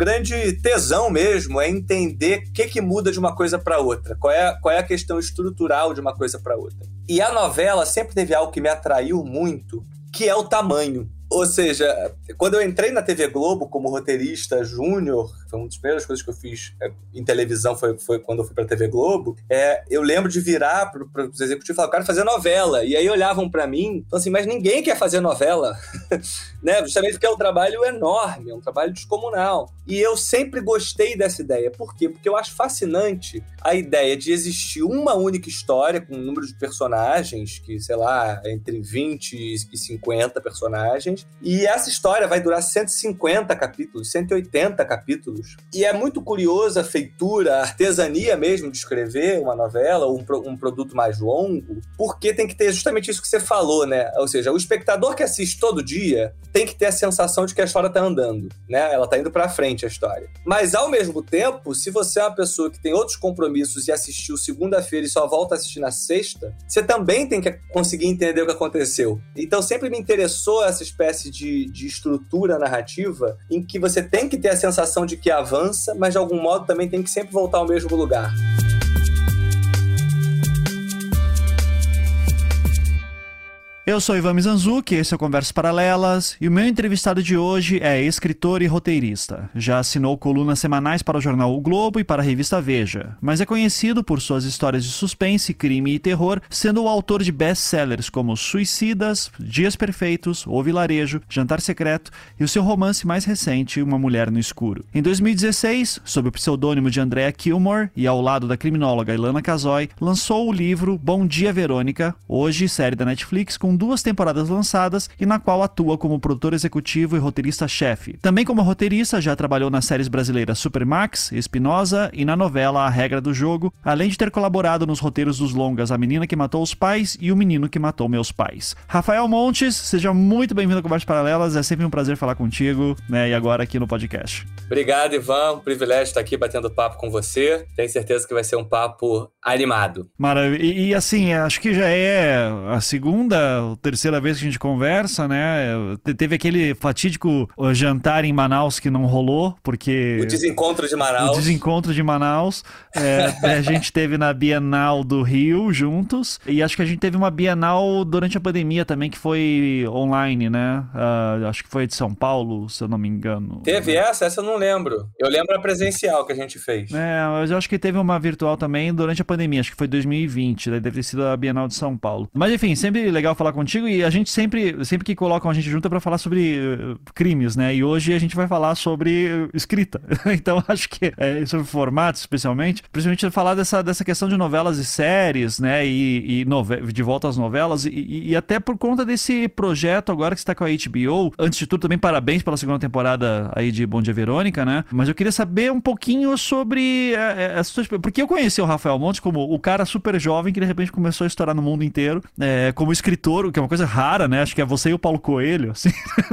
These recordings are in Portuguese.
grande tesão mesmo é entender o que, que muda de uma coisa para outra, qual é, qual é a questão estrutural de uma coisa para outra. E a novela sempre teve algo que me atraiu muito, que é o tamanho. Ou seja, quando eu entrei na TV Globo como roteirista júnior, foi uma das primeiras coisas que eu fiz é, em televisão, foi, foi quando eu fui pra TV Globo, é, eu lembro de virar para os executivos e falar, eu quero fazer novela. E aí olhavam para mim, então assim, mas ninguém quer fazer novela, né? Justamente porque é um trabalho enorme, é um trabalho descomunal. E eu sempre gostei dessa ideia. Por quê? Porque eu acho fascinante a ideia de existir uma única história com um número de personagens, que, sei lá, entre 20 e 50 personagens, e essa história vai durar 150 capítulos, 180 capítulos. E é muito curiosa a feitura, a artesania mesmo de escrever uma novela ou um, um produto mais longo, porque tem que ter justamente isso que você falou, né? Ou seja, o espectador que assiste todo dia tem que ter a sensação de que a história está andando, né? Ela está indo para frente a história. Mas ao mesmo tempo, se você é uma pessoa que tem outros compromissos e assistiu segunda-feira e só volta a assistir na sexta, você também tem que conseguir entender o que aconteceu. Então sempre me interessou essa espécie espécie de, de estrutura narrativa em que você tem que ter a sensação de que avança, mas de algum modo também tem que sempre voltar ao mesmo lugar. Eu sou Ivan Mizanzuki, esse é o Conversas Paralelas, e o meu entrevistado de hoje é escritor e roteirista. Já assinou colunas semanais para o jornal O Globo e para a revista Veja, mas é conhecido por suas histórias de suspense, crime e terror, sendo o autor de best-sellers como Suicidas, Dias Perfeitos, O Vilarejo, Jantar Secreto e o seu romance mais recente, Uma Mulher no Escuro. Em 2016, sob o pseudônimo de Andrea Kilmore e ao lado da criminóloga Ilana Casoy, lançou o livro Bom Dia Verônica, hoje série da Netflix com duas temporadas lançadas e na qual atua como produtor executivo e roteirista-chefe. Também como roteirista, já trabalhou nas séries brasileiras Supermax, Espinosa e na novela A Regra do Jogo, além de ter colaborado nos roteiros dos longas A Menina que Matou os Pais e O Menino que Matou Meus Pais. Rafael Montes, seja muito bem-vindo a Conversas Paralelas, é sempre um prazer falar contigo, né, e agora aqui no podcast. Obrigado, Ivan, um privilégio estar aqui batendo papo com você, tenho certeza que vai ser um papo animado. Maravilha, e, e assim, acho que já é a segunda terceira vez que a gente conversa, né? Teve aquele fatídico jantar em Manaus que não rolou, porque. O desencontro de Manaus. O desencontro de Manaus. É, a gente teve na Bienal do Rio juntos. E acho que a gente teve uma Bienal durante a pandemia também, que foi online, né? Uh, acho que foi de São Paulo, se eu não me engano. Teve essa? Essa eu não lembro. Eu lembro a presencial que a gente fez. É, mas eu acho que teve uma virtual também durante a pandemia, acho que foi 2020, deve ter sido a Bienal de São Paulo. Mas enfim, sempre legal falar com contigo e a gente sempre, sempre que colocam a gente junto é pra falar sobre uh, crimes, né? E hoje a gente vai falar sobre uh, escrita. então acho que é, sobre formatos, especialmente, principalmente falar dessa, dessa questão de novelas e séries, né? E, e nove... de volta às novelas e, e, até por conta desse projeto agora que está com a HBO. Antes de tudo, também parabéns pela segunda temporada aí de Bom Dia Verônica, né? Mas eu queria saber um pouquinho sobre essa porque eu conheci o Rafael Montes como o cara super jovem que de repente começou a estourar no mundo inteiro, é, como escritor, que é uma coisa rara, né? Acho que é você e o Paulo Coelho, assim.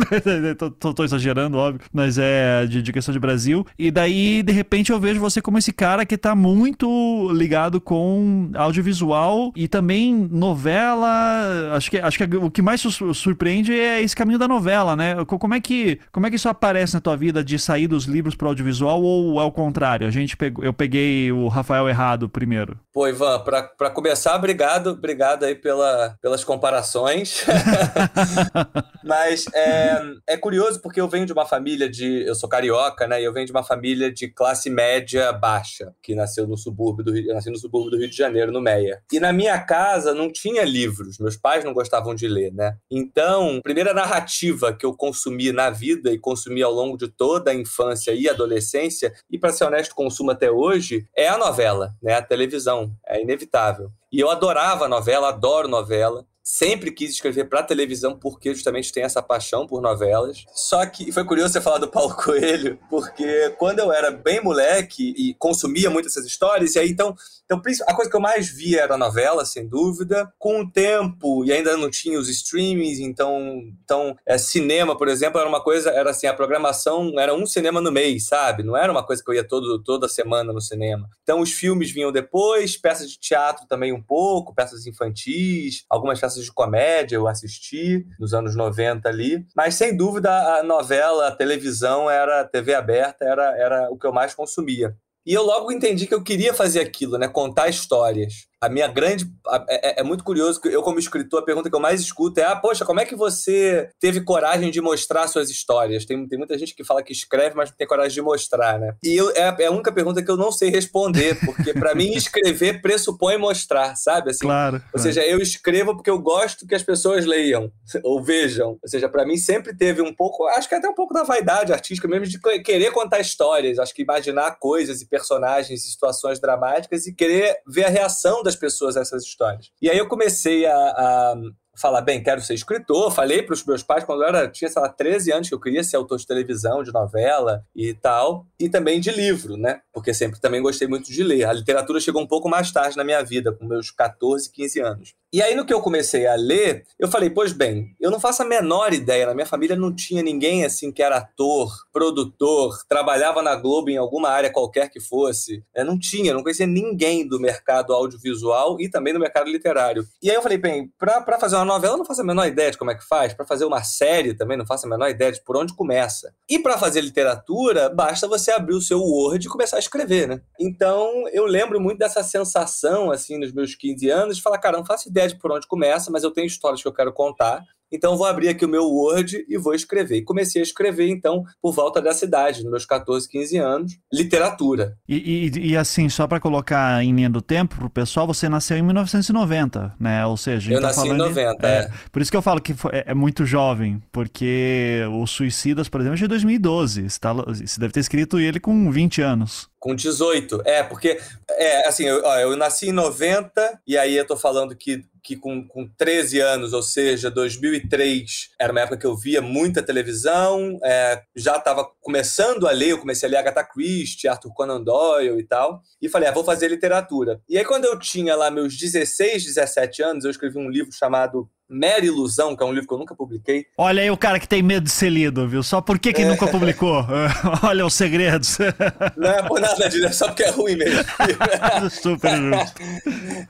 tô, tô, tô, exagerando, óbvio, mas é de, de, questão de Brasil. E daí, de repente, eu vejo você como esse cara que tá muito ligado com audiovisual e também novela. Acho que, acho que o que mais surpreende é esse caminho da novela, né? Como é que, como é que isso aparece na tua vida de sair dos livros para audiovisual ou é o contrário? A gente pegou, eu peguei o Rafael errado primeiro. Pô, Ivan, para começar, obrigado, obrigado aí pela, pelas comparações Mas é, é curioso porque eu venho de uma família de. Eu sou carioca, né? E eu venho de uma família de classe média baixa, que nasceu no subúrbio do Rio, nasci no subúrbio do Rio de Janeiro, no Meia. E na minha casa não tinha livros, meus pais não gostavam de ler, né? Então, a primeira narrativa que eu consumi na vida e consumi ao longo de toda a infância e adolescência, e para ser honesto, consumo até hoje, é a novela, né? A televisão. É inevitável. E eu adorava novela, adoro novela sempre quis escrever para televisão porque justamente tem essa paixão por novelas. Só que foi curioso você falar do Paulo Coelho, porque quando eu era bem moleque e consumia muito essas histórias, e aí então então, a coisa que eu mais via era a novela, sem dúvida. Com o tempo, e ainda não tinha os streamings, então, então é, cinema, por exemplo, era uma coisa, era assim, a programação era um cinema no mês, sabe? Não era uma coisa que eu ia todo, toda semana no cinema. Então, os filmes vinham depois, peças de teatro também um pouco, peças infantis, algumas peças de Comédia, eu assisti nos anos 90 ali, mas sem dúvida a novela, a televisão, era a TV aberta, era, era o que eu mais consumia. E eu logo entendi que eu queria fazer aquilo, né? Contar histórias a minha grande. É, é, muito curioso que eu, como escritor, a pergunta que eu mais escuto é: ah, poxa, como é que você teve coragem de mostrar suas histórias? Tem, tem muita gente que fala que escreve, mas não tem coragem de mostrar, né? E eu, é, é a única pergunta que eu não sei responder, porque para mim escrever pressupõe mostrar, sabe? Assim, claro. Ou seja, eu escrevo porque eu gosto que as pessoas leiam ou vejam. Ou seja, para mim sempre teve um pouco, acho que até um pouco da vaidade artística mesmo, de querer contar histórias. Acho que imaginar coisas e personagens e situações dramáticas e querer ver a reação das pessoas essas histórias. E aí eu comecei a, a falar, bem, quero ser escritor. Falei para os meus pais quando eu era, tinha, sei lá, 13 anos que eu queria ser autor de televisão, de novela e tal. E também de livro, né? Porque sempre também gostei muito de ler. A literatura chegou um pouco mais tarde na minha vida, com meus 14, 15 anos. E aí, no que eu comecei a ler, eu falei, pois bem, eu não faço a menor ideia. Na minha família não tinha ninguém assim que era ator, produtor, trabalhava na Globo em alguma área qualquer que fosse. Eu não tinha, não conhecia ninguém do mercado audiovisual e também do mercado literário. E aí eu falei, bem, para fazer uma novela eu não faço a menor ideia de como é que faz. Para fazer uma série também não faço a menor ideia de por onde começa. E para fazer literatura, basta você abrir o seu Word e começar a escrever, né? Então eu lembro muito dessa sensação, assim, nos meus 15 anos, de falar, cara, não faço ideia de por onde começa, mas eu tenho histórias que eu quero contar. Então vou abrir aqui o meu Word e vou escrever. E comecei a escrever, então, por volta dessa idade, nos meus 14, 15 anos, literatura. E, e, e assim, só para colocar em linha do tempo pro pessoal, você nasceu em 1990, né? Ou seja, eu tá nasci em 90, de, é, é. Por isso que eu falo que foi, é, muito jovem, porque o Suicidas, por exemplo, é de 2012. Você, tá, você deve ter escrito ele com 20 anos. Com 18. É, porque, é, assim, eu, ó, eu nasci em 90, e aí eu tô falando que, que com, com 13 anos, ou seja, 2003, era uma época que eu via muita televisão, é, já estava começando a ler, eu comecei a ler Agatha Christie, Arthur Conan Doyle e tal, e falei, ah, vou fazer literatura. E aí, quando eu tinha lá meus 16, 17 anos, eu escrevi um livro chamado Mera Ilusão, que é um livro que eu nunca publiquei. Olha aí o cara que tem medo de ser lido, viu? Só por que, que é. nunca publicou? Olha os segredos. Não é por nada disso, é só porque é ruim mesmo. Super justo.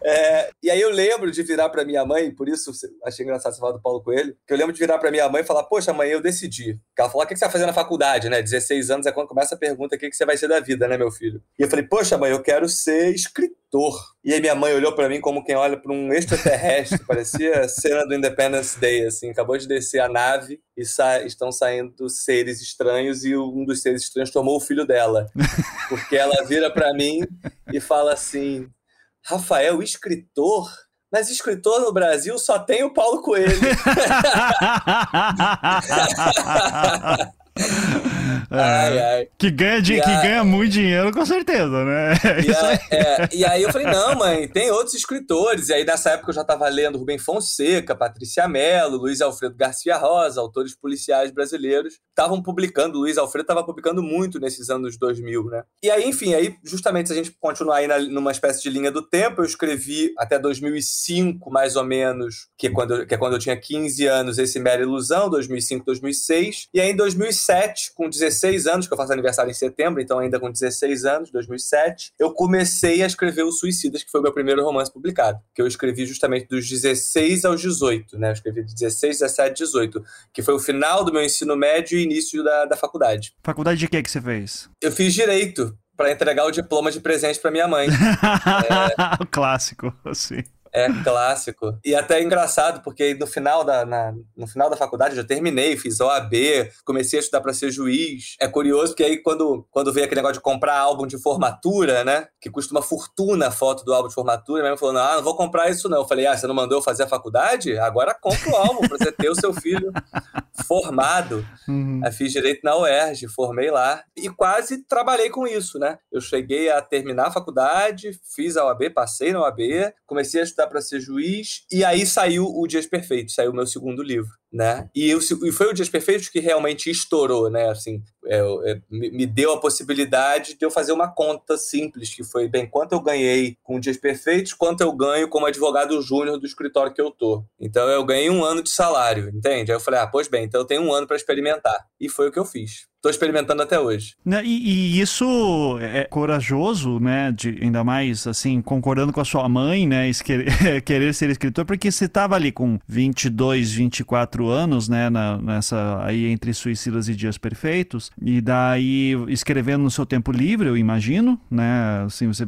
É, e aí eu lembro de virar para minha mãe, por isso achei engraçado você falar do Paulo Coelho, que eu lembro de virar para minha mãe e falar, poxa, mãe, eu decidi. Ela falou, o que você vai fazer na faculdade, né? 16 anos é quando começa a pergunta, o que você vai ser da vida, né, meu filho? E eu falei, poxa, mãe, eu quero ser escritor e aí minha mãe olhou para mim como quem olha para um extraterrestre, parecia cena do Independence Day, assim, acabou de descer a nave e sa estão saindo seres estranhos e um dos seres estranhos tomou o filho dela. Porque ela vira para mim e fala assim: "Rafael, escritor?" Mas escritor no Brasil só tem o Paulo Coelho. É. ai, ai. Que, ganha, de, que ganha muito dinheiro, com certeza, né? E, aí, é, e aí eu falei, não, mãe, tem outros escritores. E aí nessa época eu já estava lendo Rubem Fonseca, Patrícia Mello, Luiz Alfredo Garcia Rosa, autores policiais brasileiros. Estavam publicando, Luiz Alfredo estava publicando muito nesses anos 2000, né? E aí, enfim, aí justamente se a gente continuar aí na, numa espécie de linha do tempo, eu escrevi até 2005, mais ou menos, que é quando, que é quando eu tinha 15 anos, esse Mera Ilusão, 2005, 2006. E aí em 2007, com 16 anos, que eu faço aniversário em setembro, então ainda com 16 anos, 2007, eu comecei a escrever O Suicidas, que foi o meu primeiro romance publicado, que eu escrevi justamente dos 16 aos 18, né? Eu escrevi de 16, 17, 18, que foi o final do meu ensino médio e início da, da faculdade. Faculdade de que que você fez? Eu fiz Direito, para entregar o diploma de presente para minha mãe. é... O clássico, assim. É clássico. E até é engraçado, porque no final da, na, no final da faculdade eu já terminei, fiz OAB, comecei a estudar para ser juiz. É curioso porque aí quando, quando veio aquele negócio de comprar álbum de formatura, né? Que custa uma fortuna a foto do álbum de formatura, minha mãe falou: ah, não vou comprar isso não. Eu falei: ah, você não mandou eu fazer a faculdade? Agora compra o álbum para você ter o seu filho formado. Uhum. Aí fiz direito na UERJ, formei lá e quase trabalhei com isso, né? Eu cheguei a terminar a faculdade, fiz a OAB, passei na OAB, comecei a estudar para ser juiz, e aí saiu o Dias Perfeitos, saiu o meu segundo livro. Né? E, eu, e foi o Dias Perfeitos que realmente estourou, né? Assim, é, é, me deu a possibilidade de eu fazer uma conta simples, que foi, bem, quanto eu ganhei com Dias Perfeitos, quanto eu ganho como advogado júnior do escritório que eu tô. Então eu ganhei um ano de salário, entende? Aí eu falei, ah, pois bem, então eu tenho um ano para experimentar. E foi o que eu fiz. Estou experimentando até hoje. Né, e, e, isso é corajoso, né? De, ainda mais, assim, concordando com a sua mãe, né? Querer ser escritor, porque você estava ali com 22, 24 anos, né? Na, nessa, aí entre Suicidas e Dias Perfeitos. E daí escrevendo no seu tempo livre, eu imagino, né? Assim, você,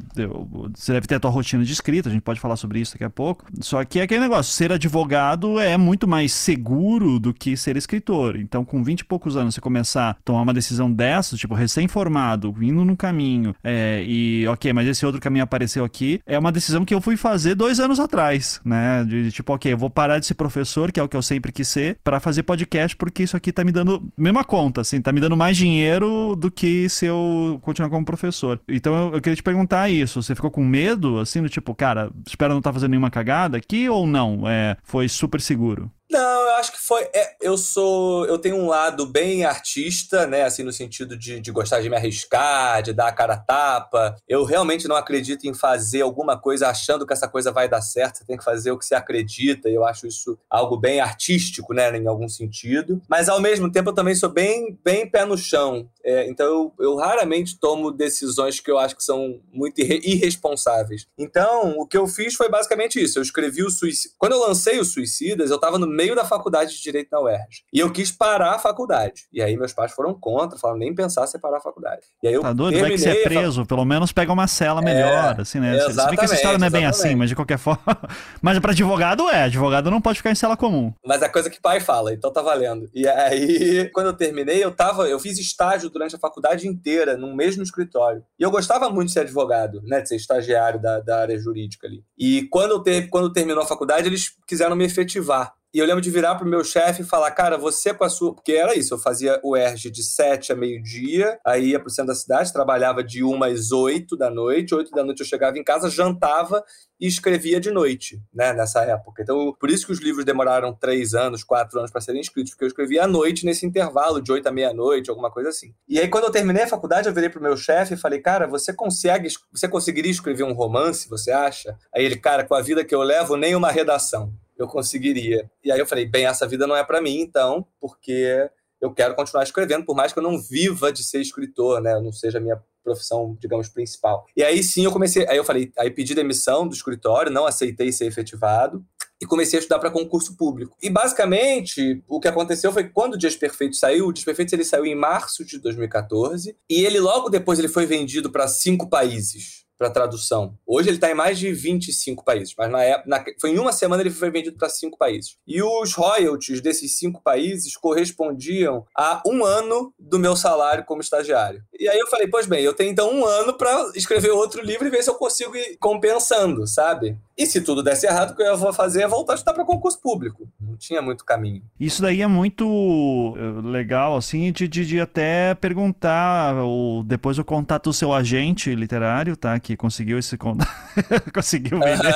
você deve ter a tua rotina de escrita, a gente pode falar sobre isso daqui a pouco. Só que é aquele negócio, ser advogado é muito mais seguro do que ser escritor. Então, com 20 e poucos anos, você começar a tomar uma decisão dessa, tipo, recém-formado, indo no caminho, é, e ok, mas esse outro caminho apareceu aqui, é uma decisão que eu fui fazer dois anos atrás, né? De, de tipo, ok, eu vou parar de ser professor, que é o que eu sempre quis ser, para fazer podcast, porque isso aqui tá me dando mesma conta, assim, tá me dando mais dinheiro do que se eu continuar como professor. Então eu, eu queria te perguntar isso, você ficou com medo, assim, do tipo, cara, espero não estar tá fazendo nenhuma cagada aqui ou não? É, foi super seguro? Não, eu acho que foi. É, eu sou. Eu tenho um lado bem artista, né? Assim, no sentido de, de gostar de me arriscar, de dar a cara a tapa. Eu realmente não acredito em fazer alguma coisa achando que essa coisa vai dar certo. Você tem que fazer o que você acredita. Eu acho isso algo bem artístico, né? Em algum sentido. Mas ao mesmo tempo eu também sou bem, bem pé no chão. É, então eu, eu raramente tomo decisões que eu acho que são muito irresponsáveis. Então, o que eu fiz foi basicamente isso. Eu escrevi o suicídio. Quando eu lancei o Suicidas, eu estava no meio da faculdade de Direito na UERJ. E eu quis parar a faculdade. E aí meus pais foram contra, falaram nem pensar em separar a faculdade. E aí eu tá doido? Vai que você é preso, pelo menos pega uma cela melhor, é, assim, né? Você vê que essa história não é bem assim, mas de qualquer forma... mas para advogado é, advogado não pode ficar em cela comum. Mas é coisa que pai fala, então tá valendo. E aí, quando eu terminei, eu tava, eu fiz estágio durante a faculdade inteira, no mesmo escritório. E eu gostava muito de ser advogado, né? De ser estagiário da, da área jurídica ali. E quando, eu ter, quando terminou a faculdade, eles quiseram me efetivar. E eu lembro de virar pro meu chefe e falar, cara, você com a sua. Porque era isso, eu fazia o ERG de 7 a meio-dia, aí ia pro centro da cidade, trabalhava de 1 às 8 da noite, 8 da noite eu chegava em casa, jantava e escrevia de noite, né, nessa época. Então, por isso que os livros demoraram 3 anos, 4 anos para serem escritos, porque eu escrevia à noite nesse intervalo, de 8 a meia-noite, alguma coisa assim. E aí, quando eu terminei a faculdade, eu virei pro meu chefe e falei, cara, você consegue, você conseguiria escrever um romance, você acha? Aí ele, cara, com a vida que eu levo, nem uma redação eu conseguiria. E aí eu falei, bem, essa vida não é para mim, então, porque eu quero continuar escrevendo, por mais que eu não viva de ser escritor, né? Não seja a minha profissão, digamos, principal. E aí sim eu comecei, aí eu falei, aí pedi demissão do escritório, não aceitei ser efetivado e comecei a estudar para concurso público. E basicamente, o que aconteceu foi que quando o Dias Perfeitos saiu, o Dias Perfeitos ele saiu em março de 2014 e ele logo depois ele foi vendido para cinco países para tradução. Hoje ele está em mais de 25 países, mas na época, na, foi em uma semana ele foi vendido para cinco países. E os royalties desses cinco países correspondiam a um ano do meu salário como estagiário. E aí eu falei, pois bem, eu tenho então um ano para escrever outro livro e ver se eu consigo ir compensando, sabe? E se tudo desse errado, o que eu vou fazer é voltar a estudar para concurso público. Não tinha muito caminho. Isso daí é muito eh, legal, assim, de, de, de até perguntar, ou depois eu contato o seu agente literário, tá? Que conseguiu esse conseguiu vender.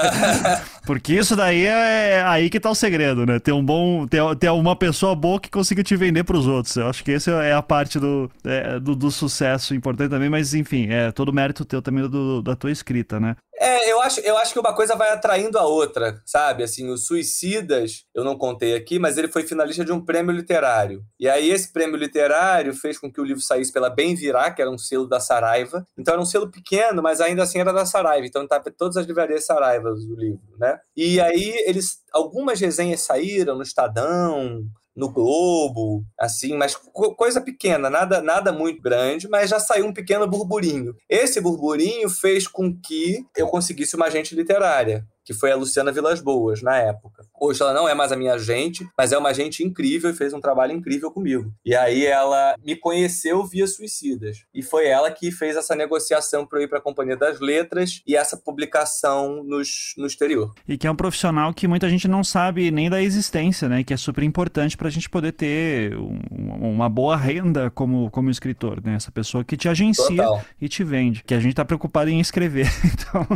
Porque isso daí é, é aí que tá o segredo, né? Ter um bom. Ter, ter uma pessoa boa que consiga te vender para os outros. Eu acho que essa é a parte do, é, do, do, sucesso importante também, mas enfim, é todo mérito teu também do, da tua escrita, né? É, eu acho, eu acho que uma coisa vai atraindo a outra, sabe? Assim, o Suicidas, eu não contei aqui, mas ele foi finalista de um prêmio literário. E aí esse prêmio literário fez com que o livro saísse pela Bem Virá, que era um selo da Saraiva. Então era um selo pequeno, mas ainda assim era da Saraiva. Então estava todas as livrarias Saraivas do livro, né? E aí eles algumas resenhas saíram no Estadão, no Globo, assim, mas coisa pequena, nada, nada muito grande, mas já saiu um pequeno burburinho. Esse burburinho fez com que eu conseguisse uma agente literária que foi a Luciana Vilas Boas, na época. Hoje ela não é mais a minha agente, mas é uma agente incrível e fez um trabalho incrível comigo. E aí ela me conheceu via Suicidas. E foi ela que fez essa negociação para eu ir para a Companhia das Letras e essa publicação nos, no exterior. E que é um profissional que muita gente não sabe nem da existência, né? Que é super importante para a gente poder ter um, uma boa renda como, como escritor, né? Essa pessoa que te agencia Total. e te vende. Que a gente está preocupado em escrever. Então,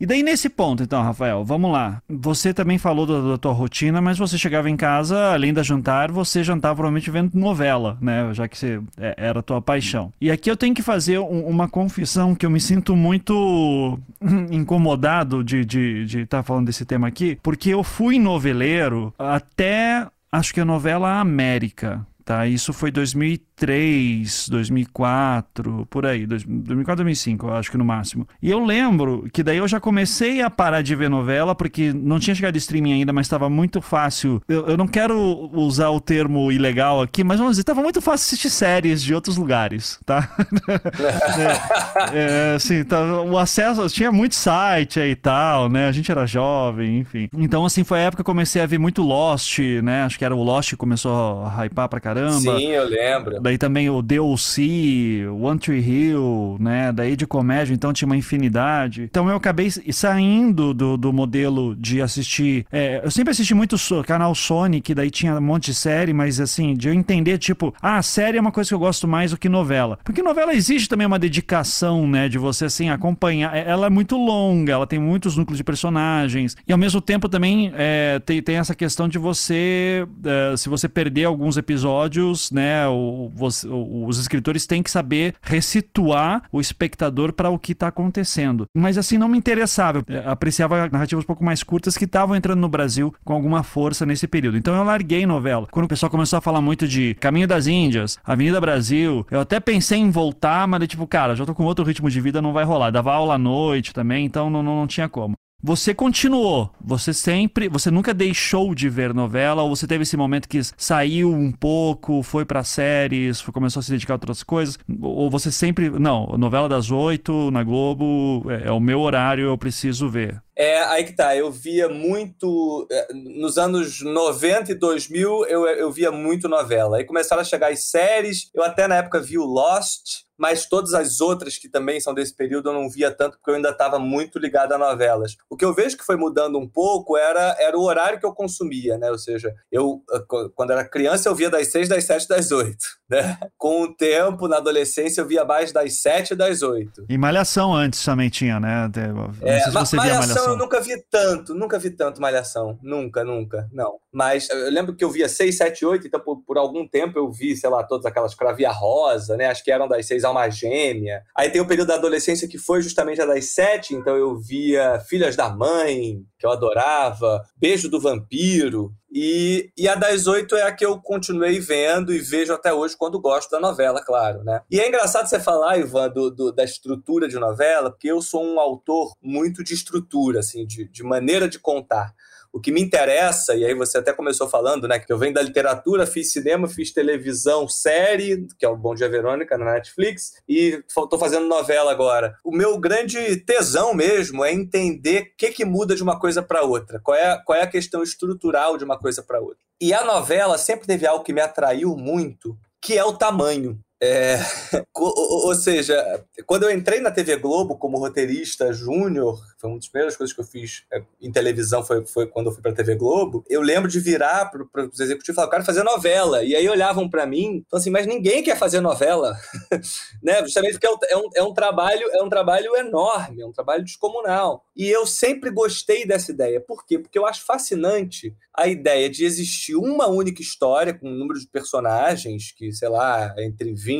e daí nesse ponto, então, Rafael, vamos lá. Você também falou da, tua rotina, mas você chegava em casa, além da jantar, você jantava provavelmente vendo novela, né? Já que você, é, era a tua paixão. E aqui eu tenho que fazer um, uma confissão que eu me sinto muito incomodado de estar de, de tá falando desse tema aqui, porque eu fui noveleiro até acho que a novela América. Tá, isso foi 2003, 2004, por aí, 2004, 2005, eu acho que no máximo. E eu lembro que daí eu já comecei a parar de ver novela, porque não tinha chegado streaming ainda, mas estava muito fácil. Eu, eu, não quero usar o termo ilegal aqui, mas vamos dizer, estava muito fácil assistir séries de outros lugares, tá? é, é, assim, tá, o acesso, tinha muito site aí e tal, né? A gente era jovem, enfim. Então, assim, foi a época que eu comecei a ver muito Lost, né? Acho que era o Lost que começou a hypar pra caramba caramba. Sim, eu lembro. Daí também o DLC, One Tree Hill, né? Daí de comédia, então tinha uma infinidade. Então eu acabei saindo do, do modelo de assistir. É, eu sempre assisti muito o canal Sony, que daí tinha um monte de série, mas assim, de eu entender, tipo, ah, série é uma coisa que eu gosto mais do que novela. Porque novela exige também uma dedicação, né? De você, assim, acompanhar. É, ela é muito longa, ela tem muitos núcleos de personagens. E ao mesmo tempo também é, tem, tem essa questão de você. É, se você perder alguns episódios episódios, né, o, os, os escritores têm que saber resituar o espectador para o que está acontecendo. Mas assim, não me interessava. Eu apreciava narrativas um pouco mais curtas que estavam entrando no Brasil com alguma força nesse período. Então eu larguei novela. Quando o pessoal começou a falar muito de Caminho das Índias, Avenida Brasil, eu até pensei em voltar, mas tipo, cara, já tô com outro ritmo de vida, não vai rolar. Dava aula à noite também, então não, não, não tinha como. Você continuou, você sempre, você nunca deixou de ver novela, ou você teve esse momento que saiu um pouco, foi para séries, foi, começou a se dedicar a outras coisas, ou você sempre, não, novela das oito na Globo, é, é o meu horário, eu preciso ver. É, aí que tá, eu via muito. É, nos anos 90 e 2000, eu, eu via muito novela. Aí começaram a chegar as séries, eu até na época vi o Lost, mas todas as outras que também são desse período eu não via tanto porque eu ainda estava muito ligado a novelas. O que eu vejo que foi mudando um pouco era, era o horário que eu consumia, né? Ou seja, eu quando era criança eu via das seis, das sete, das oito, né? Com o tempo, na adolescência, eu via mais das sete e das oito. E Malhação antes também tinha, né? Não é, sei se você malhação, via Malhação. eu nunca vi tanto, nunca vi tanto Malhação. Nunca, nunca, não. Mas eu lembro que eu via seis, sete, oito, então por, por algum tempo eu vi, sei lá, todas aquelas Cravia Rosa, né? Acho que eram das seis seis alma gêmea. Aí tem o período da adolescência que foi justamente a das sete, então eu via Filhas da Mãe, que eu adorava, Beijo do Vampiro. E, e a das oito é a que eu continuei vendo e vejo até hoje quando gosto da novela, claro, né? E é engraçado você falar, Ivan, do, do, da estrutura de novela, porque eu sou um autor muito de estrutura, assim, de, de maneira de contar. O que me interessa, e aí você até começou falando, né, que eu venho da literatura, fiz cinema, fiz televisão, série, que é o Bom Dia Verônica na Netflix, e estou fazendo novela agora. O meu grande tesão mesmo é entender o que, que muda de uma coisa para outra, qual é, qual é a questão estrutural de uma coisa para outra. E a novela sempre teve algo que me atraiu muito, que é o tamanho. É, ou seja, quando eu entrei na TV Globo como roteirista júnior, foi uma das primeiras coisas que eu fiz é, em televisão, foi, foi quando eu fui para a TV Globo. Eu lembro de virar para os executivos e falar, eu quero fazer novela. E aí olhavam para mim, então assim, mas ninguém quer fazer novela, né? Justamente porque é é, um, é um trabalho é um trabalho enorme, é um trabalho descomunal. E eu sempre gostei dessa ideia. Por quê? Porque eu acho fascinante a ideia de existir uma única história com um número de personagens que, sei lá, entre 20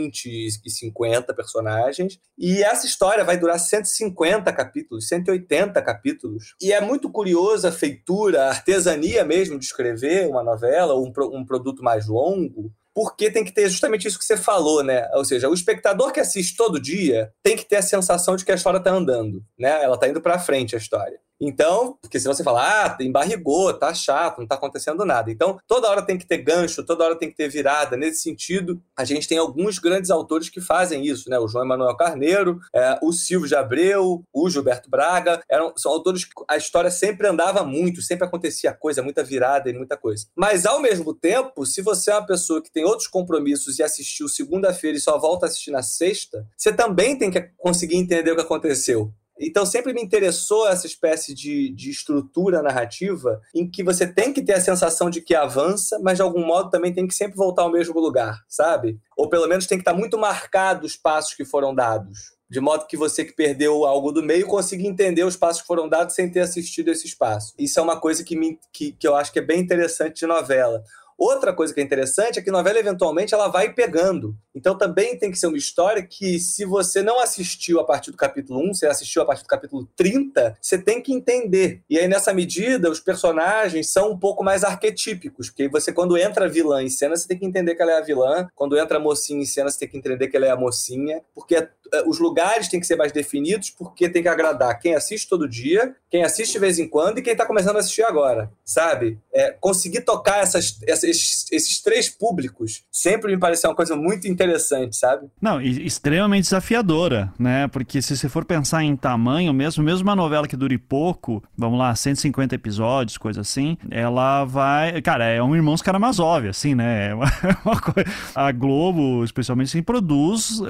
e 50 personagens, e essa história vai durar 150 capítulos, 180 capítulos. E é muito curiosa a feitura, a artesania mesmo de escrever uma novela um, um produto mais longo, porque tem que ter justamente isso que você falou, né? Ou seja, o espectador que assiste todo dia tem que ter a sensação de que a história está andando, né? Ela está indo para frente a história. Então, porque se você falar, ah, embarrigou, tá chato, não tá acontecendo nada. Então, toda hora tem que ter gancho, toda hora tem que ter virada. Nesse sentido, a gente tem alguns grandes autores que fazem isso, né? O João Emanuel Carneiro, é, o Silvio de Abreu, o Gilberto Braga, eram, são autores que a história sempre andava muito, sempre acontecia coisa, muita virada e muita coisa. Mas, ao mesmo tempo, se você é uma pessoa que tem outros compromissos e assistiu segunda-feira e só volta a assistir na sexta, você também tem que conseguir entender o que aconteceu. Então sempre me interessou essa espécie de, de estrutura narrativa em que você tem que ter a sensação de que avança, mas de algum modo também tem que sempre voltar ao mesmo lugar, sabe? Ou pelo menos tem que estar muito marcado os passos que foram dados. de modo que você que perdeu algo do meio consiga entender os passos que foram dados sem ter assistido esse espaço. Isso é uma coisa que, me, que, que eu acho que é bem interessante de novela. Outra coisa que é interessante é que novela, eventualmente, ela vai pegando. Então, também tem que ser uma história que, se você não assistiu a partir do capítulo 1, você assistiu a partir do capítulo 30, você tem que entender. E aí, nessa medida, os personagens são um pouco mais arquetípicos, porque você, quando entra vilã em cena, você tem que entender que ela é a vilã. Quando entra mocinha em cena, você tem que entender que ela é a mocinha. Porque é, os lugares têm que ser mais definidos, porque tem que agradar quem assiste todo dia, quem assiste de vez em quando e quem está começando a assistir agora, sabe? É, conseguir tocar essas, essas esses, esses três públicos sempre me pareceu uma coisa muito interessante, sabe? Não, e extremamente desafiadora, né? Porque se você for pensar em tamanho mesmo, mesmo uma novela que dure pouco, vamos lá, 150 episódios, coisa assim, ela vai. Cara, é um Irmãos Karamazov, assim, né? É uma, é uma coisa... A Globo, especialmente, assim, produz uh,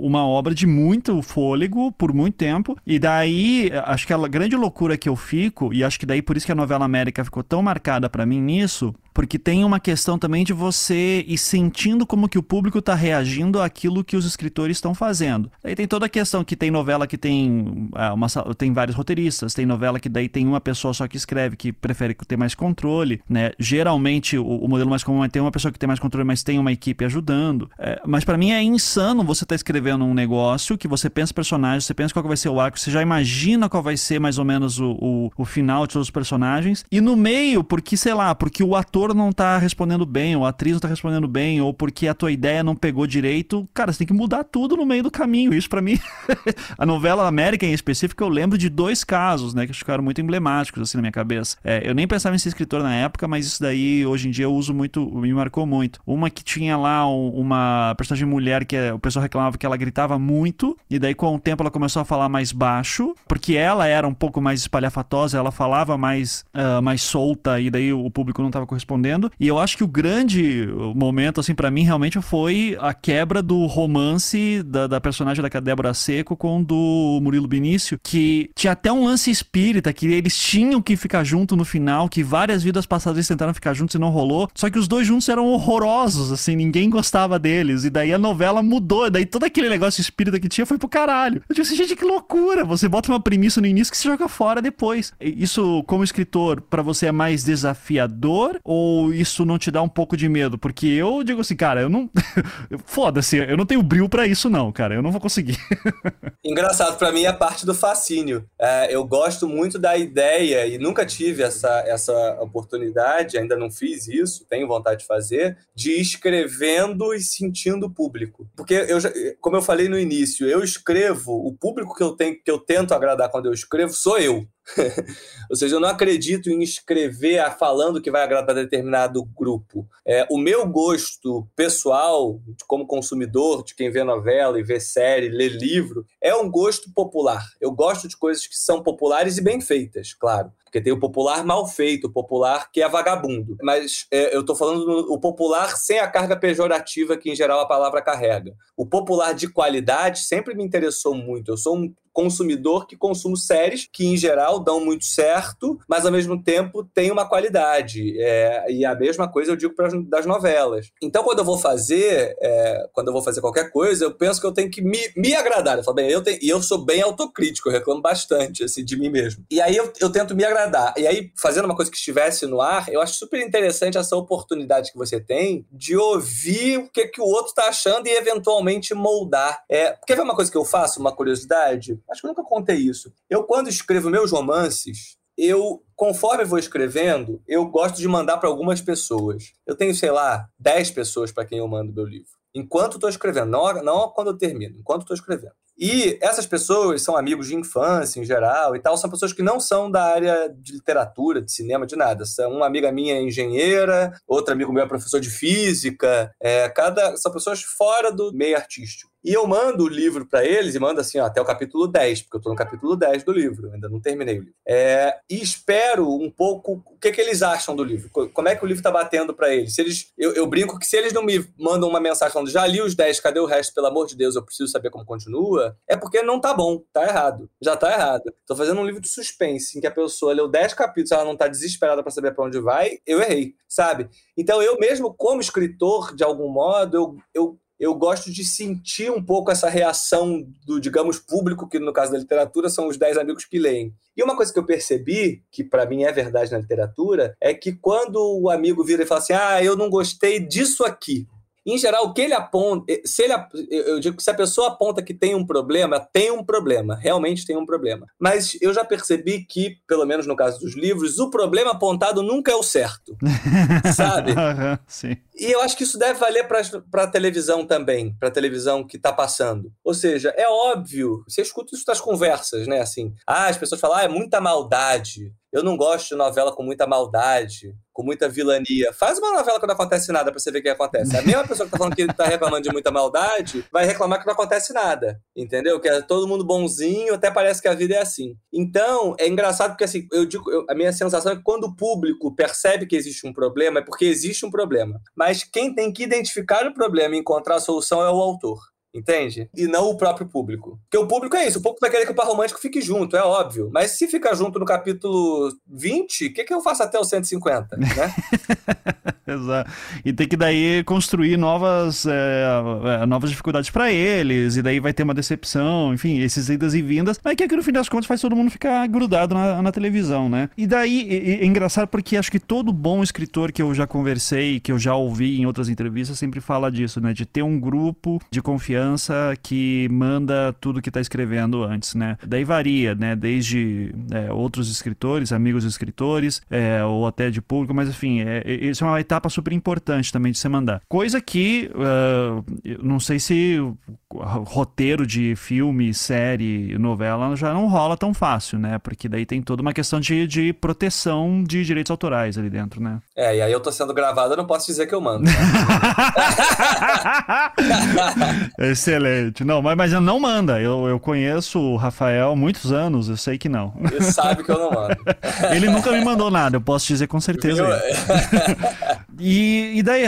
uma obra de muito fôlego por muito tempo. E daí, acho que a grande loucura que eu fico, e acho que daí por isso que a novela América ficou tão marcada para mim nisso, porque tem uma questão também de você ir sentindo como que o público está reagindo àquilo que os escritores estão fazendo. Aí tem toda a questão que tem novela que tem, é, uma, tem vários roteiristas, tem novela que daí tem uma pessoa só que escreve, que prefere ter mais controle, né? Geralmente o, o modelo mais comum é ter uma pessoa que tem mais controle, mas tem uma equipe ajudando. É, mas para mim é insano você estar tá escrevendo um negócio que você pensa personagens, você pensa qual vai ser o arco, você já imagina qual vai ser mais ou menos o, o, o final de todos os personagens, e no meio, porque, sei lá, porque o ator ator não tá respondendo bem, ou a atriz não tá respondendo bem, ou porque a tua ideia não pegou direito, cara, você tem que mudar tudo no meio do caminho. Isso para mim, a novela América em específico, eu lembro de dois casos, né, que ficaram muito emblemáticos assim na minha cabeça. É, eu nem pensava em ser escritor na época, mas isso daí hoje em dia eu uso muito, me marcou muito. Uma que tinha lá uma personagem mulher que é, o pessoal reclamava que ela gritava muito, e daí com o tempo ela começou a falar mais baixo, porque ela era um pouco mais espalhafatosa, ela falava mais, uh, mais solta, e daí o público não estava correspondendo respondendo. E eu acho que o grande momento, assim, para mim, realmente foi a quebra do romance da, da personagem da Débora Seco com do Murilo Benício, que tinha até um lance espírita, que eles tinham que ficar junto no final, que várias vidas passadas eles tentaram ficar juntos e não rolou. Só que os dois juntos eram horrorosos, assim, ninguém gostava deles. E daí a novela mudou, daí todo aquele negócio espírita que tinha foi pro caralho. Eu disse, assim, gente, que loucura! Você bota uma premissa no início que se joga fora depois. Isso, como escritor, para você é mais desafiador ou ou isso não te dá um pouco de medo? Porque eu digo assim, cara, eu não. Foda-se, eu não tenho bril para isso, não, cara. Eu não vou conseguir. Engraçado, para mim é parte do fascínio. É, eu gosto muito da ideia e nunca tive essa, essa oportunidade, ainda não fiz isso, tenho vontade de fazer, de escrevendo e sentindo o público. Porque eu já, como eu falei no início, eu escrevo, o público que eu tenho, que eu tento agradar quando eu escrevo sou eu. Ou seja, eu não acredito em escrever falando que vai agradar determinado grupo. É, o meu gosto pessoal, como consumidor, de quem vê novela e vê série, lê livro, é um gosto popular. Eu gosto de coisas que são populares e bem feitas, claro. Porque tem o popular mal feito, o popular que é vagabundo. Mas é, eu estou falando do, o popular sem a carga pejorativa que, em geral, a palavra carrega. O popular de qualidade sempre me interessou muito. Eu sou um consumidor que consumo séries que, em geral, dão muito certo, mas ao mesmo tempo tem uma qualidade. É, e a mesma coisa eu digo para das novelas. Então, quando eu vou fazer, é, quando eu vou fazer qualquer coisa, eu penso que eu tenho que me, me agradar. Eu falo, bem, eu tenho, e eu sou bem autocrítico, eu reclamo bastante assim, de mim mesmo. E aí eu, eu tento me agradar. E aí, fazendo uma coisa que estivesse no ar, eu acho super interessante essa oportunidade que você tem de ouvir o que, que o outro está achando e eventualmente moldar. É, quer ver uma coisa que eu faço, uma curiosidade? Acho que eu nunca contei isso. Eu, quando escrevo meus romances, eu, conforme vou escrevendo, eu gosto de mandar para algumas pessoas. Eu tenho, sei lá, 10 pessoas para quem eu mando meu livro. Enquanto estou escrevendo, não, não quando eu termino, enquanto estou escrevendo. E essas pessoas são amigos de infância em geral e tal, são pessoas que não são da área de literatura, de cinema, de nada. Uma amiga minha é engenheira, outro amigo meu é professor de física, é, cada são pessoas fora do meio artístico. E eu mando o livro para eles e mando assim, ó, até o capítulo 10, porque eu estou no capítulo 10 do livro, ainda não terminei o livro. É, e espero um pouco o que, que eles acham do livro, como é que o livro está batendo para eles. Se eles eu, eu, brinco que se eles não me mandam uma mensagem falando já li os 10, cadê o resto, pelo amor de Deus, eu preciso saber como continua, é porque não tá bom, tá errado. Já tá errado. Tô fazendo um livro de suspense em que a pessoa leu 10 capítulos, ela não tá desesperada para saber para onde vai, eu errei, sabe? Então eu mesmo, como escritor, de algum modo, eu, eu eu gosto de sentir um pouco essa reação do, digamos, público, que no caso da literatura são os 10 amigos que leem. E uma coisa que eu percebi, que para mim é verdade na literatura, é que quando o amigo vira e fala assim: ah, eu não gostei disso aqui, em geral, o que ele aponta, eh, se ele, eu digo que se a pessoa aponta que tem um problema, tem um problema, realmente tem um problema. Mas eu já percebi que, pelo menos no caso dos livros, o problema apontado nunca é o certo, sabe? Uhum, sim. E eu acho que isso deve valer para a televisão também, para a televisão que está passando. Ou seja, é óbvio, você escuta isso das conversas, né? Assim, ah, as pessoas falam, ah, é muita maldade. Eu não gosto de novela com muita maldade, com muita vilania. Faz uma novela que não acontece nada pra você ver o que acontece. A mesma pessoa que tá falando que tá reclamando de muita maldade vai reclamar que não acontece nada. Entendeu? Que é todo mundo bonzinho, até parece que a vida é assim. Então, é engraçado porque assim, eu digo, eu, a minha sensação é que quando o público percebe que existe um problema, é porque existe um problema. Mas quem tem que identificar o problema e encontrar a solução é o autor. Entende? E não o próprio público. Porque o público é isso. O público vai querer que o par romântico fique junto, é óbvio. Mas se fica junto no capítulo 20, o que, que eu faço até o 150? Né? Exato. E tem que daí construir novas, é, novas dificuldades para eles, e daí vai ter uma decepção, enfim, esses idas e vindas. Mas que aqui no fim das contas faz todo mundo ficar grudado na, na televisão, né? E daí é engraçado porque acho que todo bom escritor que eu já conversei, que eu já ouvi em outras entrevistas, sempre fala disso, né? De ter um grupo de confiança que manda tudo que está escrevendo antes, né? Daí varia, né? Desde é, outros escritores, amigos escritores, é, ou até de público, mas enfim, é, é, isso é uma etapa super importante também de você mandar. Coisa que, uh, não sei se roteiro de filme, série, novela já não rola tão fácil, né? Porque daí tem toda uma questão de, de proteção de direitos autorais ali dentro, né? É, e aí eu tô sendo gravado, eu não posso dizer que eu mando. Né? Excelente. Não, mas, mas não manda. Eu, eu conheço o Rafael há muitos anos, eu sei que não. Ele sabe que eu não mando. Ele nunca me mandou nada, eu posso dizer com certeza. e, e daí,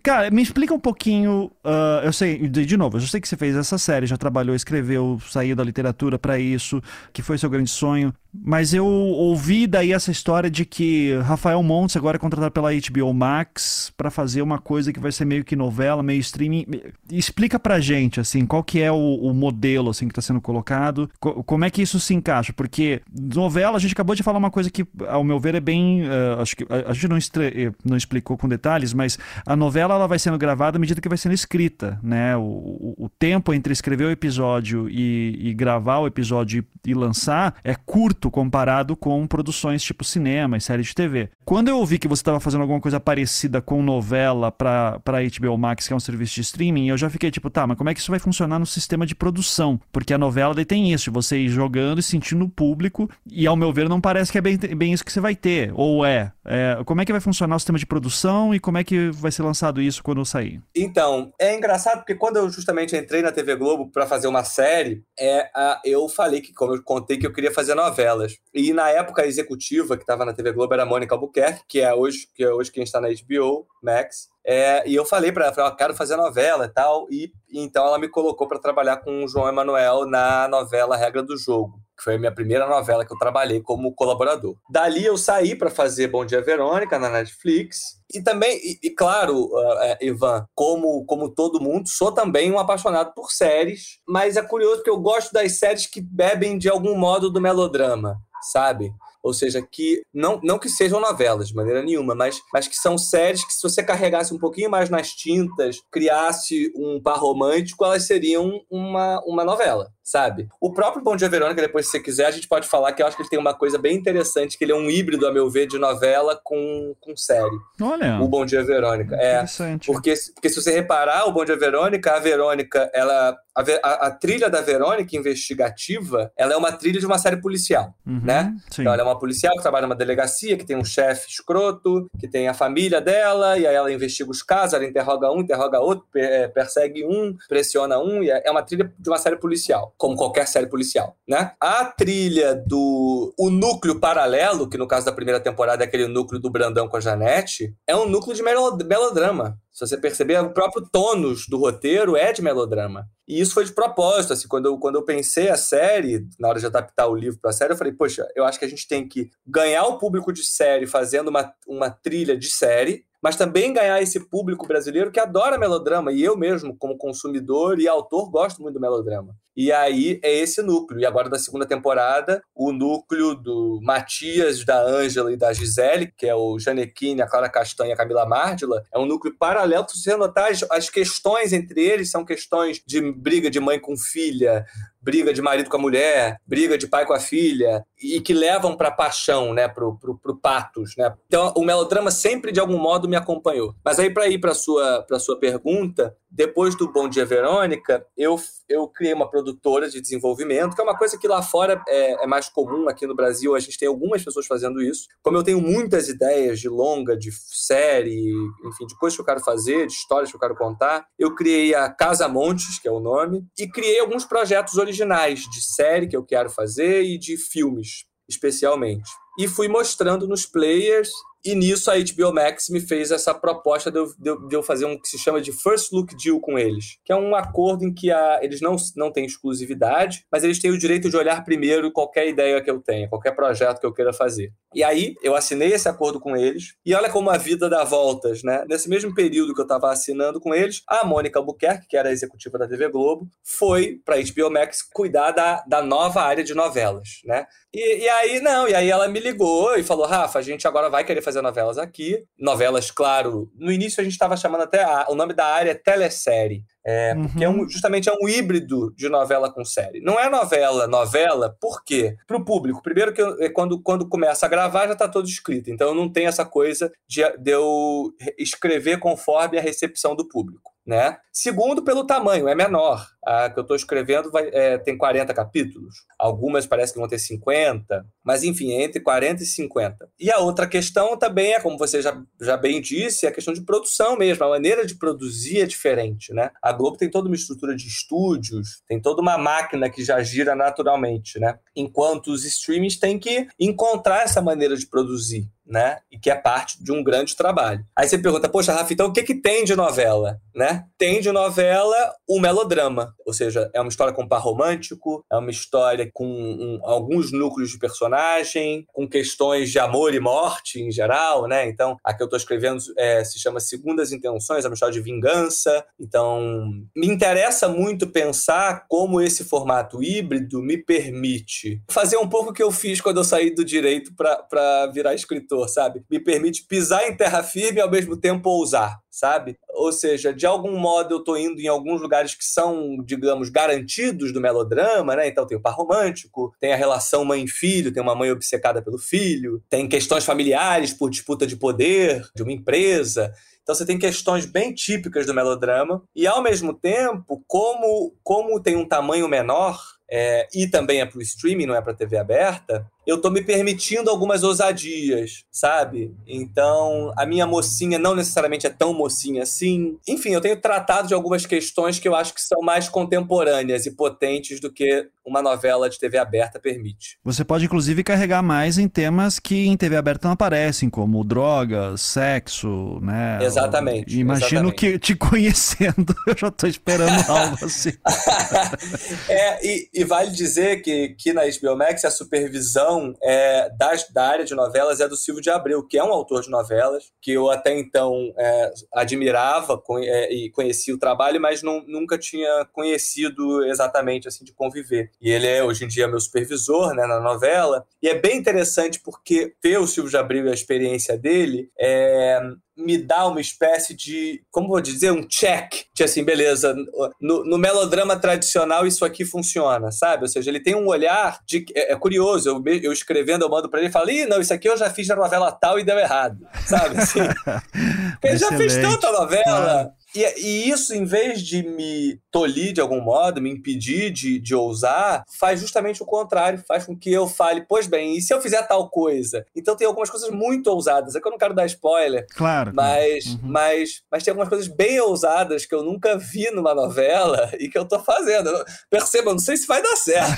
cara, me explica um pouquinho. Uh, eu sei, de, de novo, eu sei que você fez essa série, já trabalhou, escreveu, saiu da literatura para isso, que foi seu grande sonho. Mas eu ouvi daí essa história de que Rafael Montes agora é contratado pela HBO Max para fazer uma coisa que vai ser meio que novela, meio streaming. Explica pra gente, assim, qual que é o, o modelo, assim, que tá sendo colocado, co como é que isso se encaixa, porque novela, a gente acabou de falar uma coisa que, ao meu ver, é bem, uh, acho que a, a gente não, eh, não, explicou com detalhes, mas a novela, ela vai sendo gravada à medida que vai sendo escrita, né, o, o, o tempo entre escrever o episódio e, e gravar o episódio e, e lançar é curto comparado com produções tipo cinema e série de TV. Quando eu ouvi que você estava fazendo alguma coisa parecida com novela para HBO Max, que é um serviço de streaming, eu já fiquei tipo, tá, mas como é que isso vai funcionar no sistema de produção? Porque a novela daí tem isso, você ir jogando e sentindo o público, e ao meu ver não parece que é bem, bem isso que você vai ter. Ou é, é? Como é que vai funcionar o sistema de produção e como é que vai ser lançado isso quando eu sair? Então, é engraçado porque quando eu justamente entrei na TV Globo para fazer uma série, é, a, eu falei que, como eu contei, que eu queria fazer novela delas. E na época a executiva que estava na TV Globo era a Mônica Albuquerque, que é hoje, que é hoje quem está na HBO Max. É, e eu falei para ela, falei, oh, quero fazer novela e tal. E, e então ela me colocou para trabalhar com o João Emanuel na novela Regra do Jogo que foi a minha primeira novela que eu trabalhei como colaborador. Dali eu saí para fazer Bom Dia Verônica na Netflix. E também, e, e claro, uh, Ivan, como, como todo mundo, sou também um apaixonado por séries, mas é curioso porque eu gosto das séries que bebem de algum modo do melodrama, sabe? Ou seja, que não, não que sejam novelas de maneira nenhuma, mas, mas que são séries que se você carregasse um pouquinho mais nas tintas, criasse um par romântico, elas seriam uma, uma novela sabe? O próprio Bom Dia Verônica, depois, se você quiser, a gente pode falar que eu acho que ele tem uma coisa bem interessante, que ele é um híbrido, a meu ver, de novela com, com série. Olha. O Bom Dia Verônica. É. Porque, porque se você reparar, o Bom Dia Verônica, a Verônica, ela. A, a, a, trilha da Verônica investigativa, ela é uma trilha de uma série policial, uhum, né? Sim. Então ela é uma policial que trabalha numa delegacia, que tem um chefe escroto, que tem a família dela, e aí ela investiga os casos, ela interroga um, interroga outro, é, persegue um, pressiona um, e é, é uma trilha de uma série policial como qualquer série policial, né? A trilha do o núcleo paralelo, que no caso da primeira temporada é aquele núcleo do Brandão com a Janete, é um núcleo de melodrama. Se você perceber, o próprio tônus do roteiro é de melodrama. E isso foi de propósito, assim, quando eu, quando eu pensei a série, na hora de adaptar o livro para a série, eu falei, poxa, eu acho que a gente tem que ganhar o público de série fazendo uma, uma trilha de série, mas também ganhar esse público brasileiro que adora melodrama. E eu mesmo, como consumidor e autor, gosto muito do melodrama. E aí é esse núcleo. E agora, da segunda temporada, o núcleo do Matias, da Ângela e da Gisele, que é o Janequine, a Clara Castanha e a Camila Márdila, é um núcleo paralelo. Se você notar, as, as questões entre eles são questões de briga de mãe com filha, briga de marido com a mulher, briga de pai com a filha, e que levam para paixão, né, pro, pro, pro patos, né? Então, o melodrama sempre de algum modo me acompanhou. Mas aí para ir para sua para sua pergunta, depois do Bom Dia Verônica, eu, eu criei uma produtora de desenvolvimento, que é uma coisa que lá fora é, é, mais comum, aqui no Brasil a gente tem algumas pessoas fazendo isso. Como eu tenho muitas ideias de longa, de série, enfim, de coisas que eu quero fazer, de histórias que eu quero contar, eu criei a Casa Montes, que é o nome, e criei alguns projetos originais de série que eu quero fazer e de filmes, especialmente. E fui mostrando nos players e nisso a HBO Max me fez essa proposta de eu, de eu, fazer um que se chama de First Look Deal com eles, que é um acordo em que a, eles não, não têm exclusividade, mas eles têm o direito de olhar primeiro qualquer ideia que eu tenha, qualquer projeto que eu queira fazer. E aí eu assinei esse acordo com eles, e olha como a vida dá voltas, né? Nesse mesmo período que eu estava assinando com eles, a Mônica Albuquerque, que era executiva da TV Globo, foi para a HBO Max cuidar da, da nova área de novelas, né? E, e aí, não, e aí ela me ligou e falou: Rafa, a gente agora vai querer fazer novelas aqui. Novelas, claro. No início a gente estava chamando até. A, o nome da área é telesérie. É, uhum. Porque é um, justamente é um híbrido de novela com série. Não é novela, novela, por quê? Para o público. Primeiro que eu, é quando, quando começa a gravar já está todo escrito. Então não tem essa coisa de, de eu escrever conforme a recepção do público né? Segundo, pelo tamanho, é menor. A que eu estou escrevendo vai, é, tem 40 capítulos. Algumas parece que vão ter 50, mas enfim, é entre 40 e 50. E a outra questão também é, como você já, já bem disse, é a questão de produção mesmo. A maneira de produzir é diferente, né? A Globo tem toda uma estrutura de estúdios, tem toda uma máquina que já gira naturalmente, né? Enquanto os streamings têm que encontrar essa maneira de produzir né? E que é parte de um grande trabalho. Aí você pergunta, poxa, Rafa, então o que, que tem de novela, né? Tem de novela o melodrama, ou seja, é uma história com par romântico, é uma história com um, alguns núcleos de personagem, com questões de amor e morte em geral, né? Então, a que eu estou escrevendo é, se chama Segundas Intenções, é uma história de vingança. Então, me interessa muito pensar como esse formato híbrido me permite fazer um pouco o que eu fiz quando eu saí do direito para virar escritor sabe? Me permite pisar em terra firme e ao mesmo tempo ousar, sabe? Ou seja, de algum modo eu tô indo em alguns lugares que são, digamos, garantidos do melodrama, né? Então tem o par romântico, tem a relação mãe-filho, tem uma mãe obcecada pelo filho, tem questões familiares por disputa de poder de uma empresa. Então você tem questões bem típicas do melodrama e ao mesmo tempo, como como tem um tamanho menor, é, e também é para o streaming, não é para TV aberta, eu estou me permitindo algumas ousadias, sabe? Então, a minha mocinha não necessariamente é tão mocinha assim. Enfim, eu tenho tratado de algumas questões que eu acho que são mais contemporâneas e potentes do que uma novela de TV aberta permite. Você pode, inclusive, carregar mais em temas que em TV aberta não aparecem, como drogas, sexo, né? Exatamente. Imagino exatamente. que te conhecendo, eu já estou esperando algo assim. é, e, e, vale dizer que, que na HBO Max a supervisão é, das, da área de novelas é do Silvio de Abreu, que é um autor de novelas, que eu até então é, admirava é, e conhecia o trabalho, mas não, nunca tinha conhecido exatamente assim de conviver. E ele é hoje em dia meu supervisor né, na novela. E é bem interessante porque ter o Silvio de Abreu e a experiência dele é, me dá uma espécie de, como vou dizer, um check, de assim, beleza, no, no, melodrama tradicional isso aqui funciona, sabe? Ou seja, ele tem um olhar de. É, é curioso, eu, eu escrevendo, eu mando pra ele e falo, ih, não, isso aqui eu já fiz na novela tal e deu errado, sabe? Assim, ele já fez tanta novela. E, e, isso, em vez de me tolir de algum modo, me impedir de, de ousar, faz justamente o contrário. Faz com que eu fale, pois bem, e se eu fizer tal coisa? Então tem algumas coisas muito ousadas. É que eu não quero dar spoiler. Claro. Mas, uhum. mas, mas tem algumas coisas bem ousadas que eu nunca vi numa novela e que eu tô fazendo. Perceba, não sei se vai dar certo.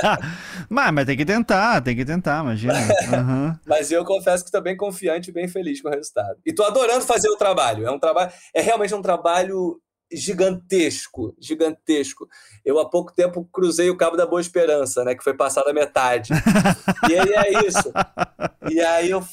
mas, mas tem que tentar, tem que tentar, imagina. Uhum. mas eu confesso que estou bem confiante e bem feliz com o resultado. E tô adorando fazer o trabalho. É um trabalho. É realmente um trabalho gigantesco, gigantesco. Eu há pouco tempo cruzei o Cabo da Boa Esperança, né, que foi passado a metade. e aí é isso. E aí eu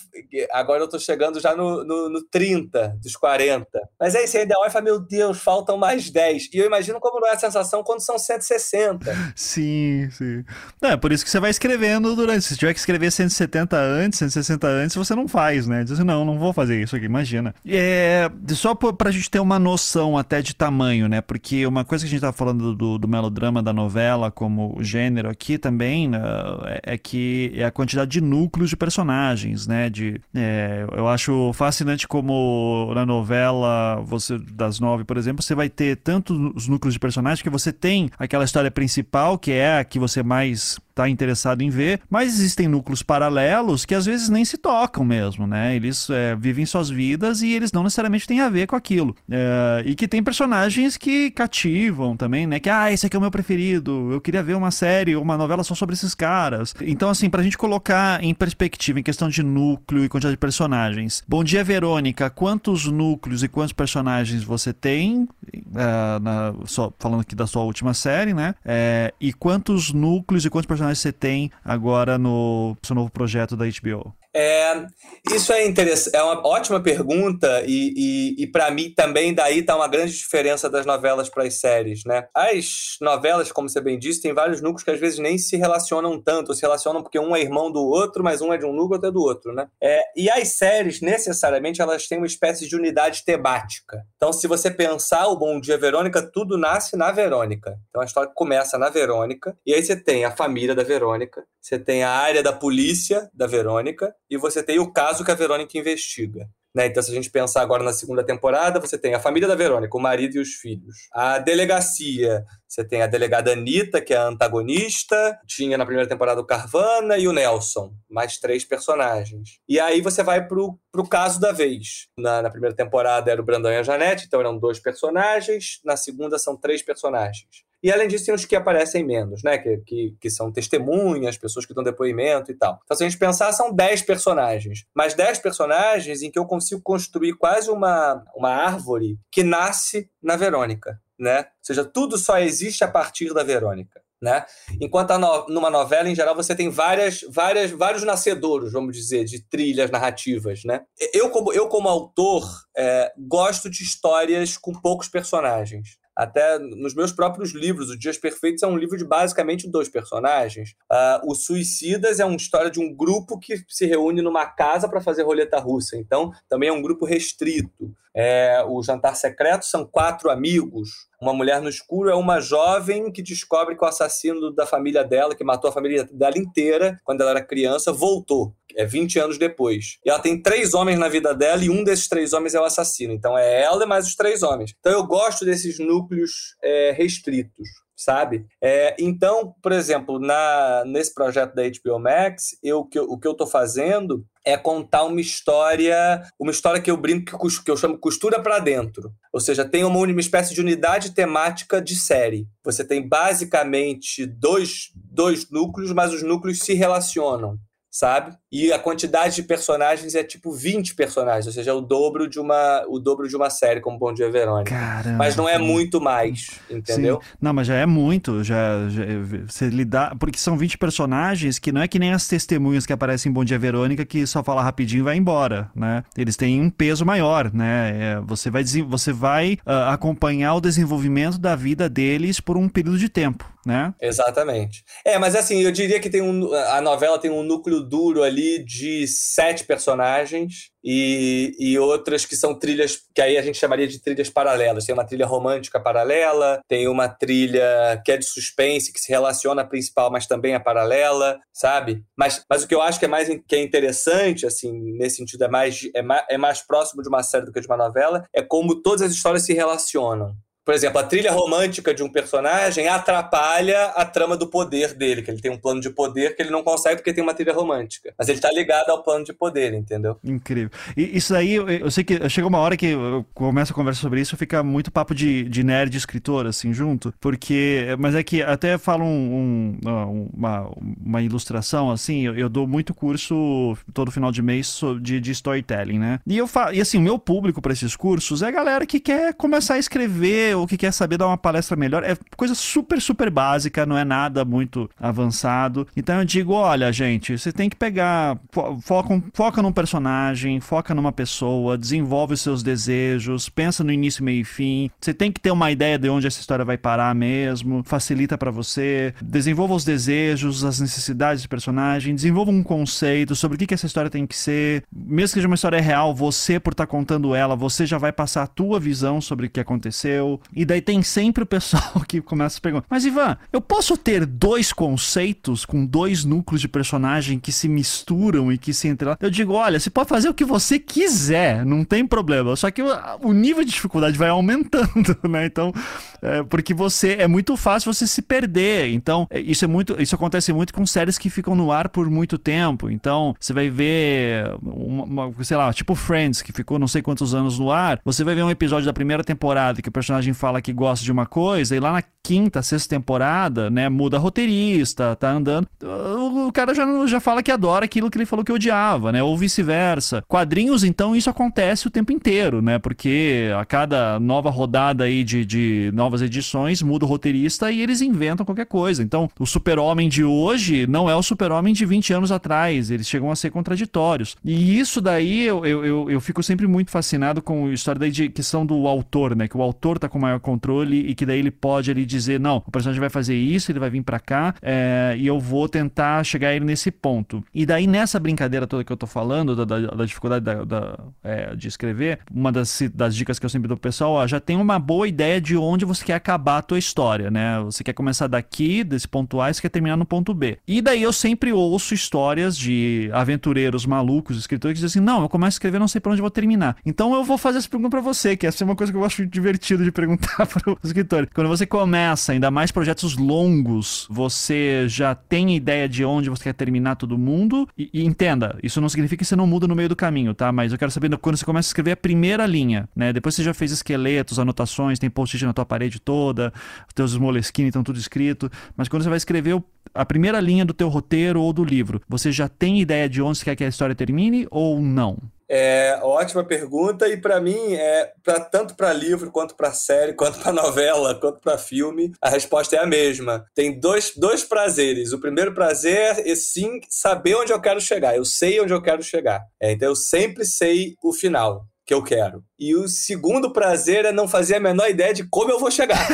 agora eu tô chegando já no, no, no 30 dos 40. Mas aí você ainda olha e fala, meu Deus, faltam mais 10. E eu imagino como não é a sensação quando são 160. Sim, sim. Não, é por isso que você vai escrevendo durante. Se tiver que escrever 170 antes, 160 antes, você não faz, né? Diz assim, não, não vou fazer isso aqui, imagina. É, só pra gente ter uma noção até de tamanho, né? Porque uma coisa que a gente tava falando do, do melodrama da novela como gênero aqui também né, é, é que é a quantidade de núcleos de personagens, né? De, é, eu acho fascinante como na novela você das nove, por exemplo, você vai ter tanto os núcleos de personagens que você tem aquela história principal que é a que você mais está interessado em ver, mas existem núcleos paralelos que às vezes nem se tocam mesmo, né? Eles é, vivem suas vidas e eles não necessariamente têm a ver com aquilo. É, e que tem personagens que cativam também, né? Que, ah, esse aqui é o meu preferido, eu queria ver uma série ou uma novela só sobre esses caras. Então, assim, pra gente colocar em perspectiva, em questão de núcleo e quantidade de personagens. Bom dia, Verônica. Quantos núcleos e quantos personagens você tem? É, na, só, falando aqui da sua última série, né? É, e quantos núcleos e quantos personagens personagens você tem agora no seu novo projeto da HBO? É, isso é interessante, é uma ótima pergunta e, e, e para mim também daí está uma grande diferença das novelas para as séries, né? As novelas, como você bem disse, tem vários núcleos que às vezes nem se relacionam tanto, se relacionam porque um é irmão do outro, mas um é de um núcleo, outro é do outro, né? É, e as séries, necessariamente, elas têm uma espécie de unidade temática. Então, se você pensar o Bom Dia Verônica, tudo nasce na Verônica. Então, a história começa na Verônica, e aí você tem a família da Verônica, você tem a área da polícia da Verônica, e você tem o caso que a Verônica investiga. Né? Então, se a gente pensar agora na segunda temporada, você tem a família da Verônica, o marido e os filhos. A delegacia, você tem a delegada Anitta, que é a antagonista, tinha na primeira temporada o Carvana e o Nelson, mais três personagens. E aí você vai pro, pro caso da vez. Na, na primeira temporada era o Brandão e a Janete, então eram dois personagens, na segunda são três personagens. E além disso, tem os que aparecem menos, né? Que, que, que são testemunhas, pessoas que dão depoimento e tal. Então, se a gente pensar, são 10 personagens. Mas 10 personagens em que eu consigo construir quase uma, uma árvore que nasce na Verônica, né? Ou seja, tudo só existe a partir da Verônica. Né? Enquanto no, numa novela, em geral, você tem várias, várias, vários nascedouros, vamos dizer, de trilhas narrativas. Né? Eu, como, eu, como autor, é, gosto de histórias com poucos personagens. Até nos meus próprios livros, O Dias Perfeitos é um livro de basicamente dois personagens. Uh, o Suicidas é uma história de um grupo que se reúne numa casa para fazer roleta russa. Então, também é um grupo restrito. É, o Jantar Secreto são quatro amigos. Uma Mulher no Escuro é uma jovem que descobre que o assassino da família dela, que matou a família dela inteira quando ela era criança, voltou. É 20 anos depois. E ela tem três homens na vida dela e um desses três homens é o assassino. Então é ela e mais os três homens. Então eu gosto desses núcleos é, restritos sabe? É, então, por exemplo, na, nesse projeto da HBO Max, eu, que, o que eu estou fazendo é contar uma história, uma história que eu brinco que, que eu chamo costura para dentro. Ou seja, tem uma, uma espécie de unidade temática de série. Você tem basicamente dois, dois núcleos, mas os núcleos se relacionam sabe? E a quantidade de personagens é tipo 20 personagens, ou seja, é o dobro de uma, o dobro de uma série como Bom Dia Verônica. Caramba. Mas não é muito mais, entendeu? Sim. Não, mas já é muito, já, já você lidar, porque são 20 personagens que não é que nem as testemunhas que aparecem em Bom Dia Verônica que só fala rapidinho e vai embora, né? Eles têm um peso maior, né? É, você vai você vai uh, acompanhar o desenvolvimento da vida deles por um período de tempo, né? Exatamente. É, mas assim, eu diria que tem um, a novela tem um núcleo duro ali de sete personagens e, e outras que são trilhas que aí a gente chamaria de trilhas paralelas. Tem uma trilha romântica paralela, tem uma trilha que é de suspense, que se relaciona à principal, mas também é paralela, sabe? Mas, mas o que eu acho que é mais que é interessante, assim, nesse sentido, é mais, é mais, é mais próximo de uma série do que de uma novela, é como todas as histórias se relacionam. Por exemplo, a trilha romântica de um personagem atrapalha a trama do poder dele, que ele tem um plano de poder que ele não consegue porque tem uma trilha romântica. Mas ele tá ligado ao plano de poder, entendeu? Incrível. E isso aí, eu, sei que chega uma hora que eu começo a conversa sobre isso, fica muito papo de, de nerd escritor, assim, junto, porque. Mas é que até falo um, um, uma, uma ilustração, assim, eu, eu, dou muito curso todo final de mês de, de storytelling, né? E eu falo, e assim, o meu público para esses cursos é a galera que quer começar a escrever ou que quer saber dar uma palestra melhor, é coisa super, super básica, não é nada muito avançado. Então eu digo, olha, gente, você tem que pegar, foca, foca num personagem, foca numa pessoa, desenvolve os seus desejos, pensa no início, meio e fim. Você tem que ter uma ideia de onde essa história vai parar mesmo, facilita para você. Desenvolva os desejos, as necessidades do personagem, desenvolva um conceito sobre o que, que essa história tem que ser. Mesmo que seja uma história real, você, por estar tá contando ela, você já vai passar a tua visão sobre o que aconteceu. E daí tem sempre o pessoal que começa a perguntar: Mas Ivan, eu posso ter dois conceitos com dois núcleos de personagem que se misturam e que se entrelaçam? Eu digo: olha, você pode fazer o que você quiser, não tem problema. Só que o, nível de dificuldade vai aumentando, né? Então, é, porque você é muito fácil você se perder. Então, é, isso é muito, isso acontece muito com séries que ficam no ar por muito tempo. Então, você vai ver uma, uma, sei lá, tipo Friends que ficou não sei quantos anos no ar. Você vai ver um episódio da primeira temporada que o personagem fala que gosta de uma coisa e lá na quinta, sexta temporada, né, muda roteirista, tá andando. O cara já, já fala que adora aquilo que ele falou que odiava, né? Ou vice-versa. Quadrinhos, então, isso acontece o tempo inteiro, né? Porque a cada nova rodada aí de, de novas edições, muda o roteirista e eles inventam qualquer coisa. Então, o super-homem de hoje não é o super-homem de 20 anos atrás. Eles chegam a ser contraditórios. E isso daí eu, eu, eu, eu fico sempre muito fascinado com a história de questão do autor, né? Que o autor tá com maior controle e que daí ele pode ali dizer, não, o personagem vai fazer isso, ele vai vir para cá é, e eu vou tentar chegar ele nesse ponto. E daí nessa brincadeira toda que eu tô falando, da, da, da dificuldade da, da é, de escrever, uma das, das dicas que eu sempre dou pro pessoal, ó, já tem uma boa ideia de onde você quer acabar a tua história, né? Você quer começar daqui, desse ponto A, e você quer terminar no ponto B. E daí eu sempre ouço histórias de aventureiros malucos, escritores que dizem assim: não, eu começo a escrever, não sei para onde vou terminar. Então eu vou fazer essa pergunta para você, que essa é uma coisa que eu acho divertido de perguntar para o escritor. Quando você começa, ainda mais projetos longos, você já tem ideia de onde você quer terminar todo mundo. E, e entenda, isso não significa que você não muda no meio do caminho, tá? Mas eu quero saber quando você começa a escrever a primeira linha, né? Depois você já fez esqueletos, anotações, tem post-it na tua parede parede toda, os teus Moleskine estão tudo escrito, mas quando você vai escrever a primeira linha do teu roteiro ou do livro, você já tem ideia de onde você quer que a história termine ou não? É ótima pergunta e para mim é pra, tanto para livro quanto para série, quanto para novela, quanto para filme, a resposta é a mesma. Tem dois, dois prazeres. O primeiro prazer é sim saber onde eu quero chegar. Eu sei onde eu quero chegar. É, então eu sempre sei o final que eu quero. E o segundo prazer é não fazer a menor ideia de como eu vou chegar.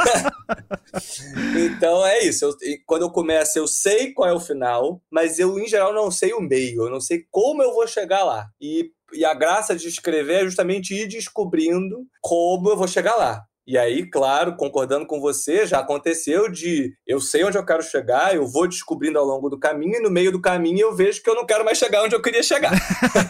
Então, então é isso. Eu, quando eu começo, eu sei qual é o final, mas eu, em geral, não sei o meio. Eu não sei como eu vou chegar lá. E, e a graça de escrever é justamente ir descobrindo como eu vou chegar lá. E aí, claro, concordando com você, já aconteceu de eu sei onde eu quero chegar, eu vou descobrindo ao longo do caminho, e no meio do caminho eu vejo que eu não quero mais chegar onde eu queria chegar.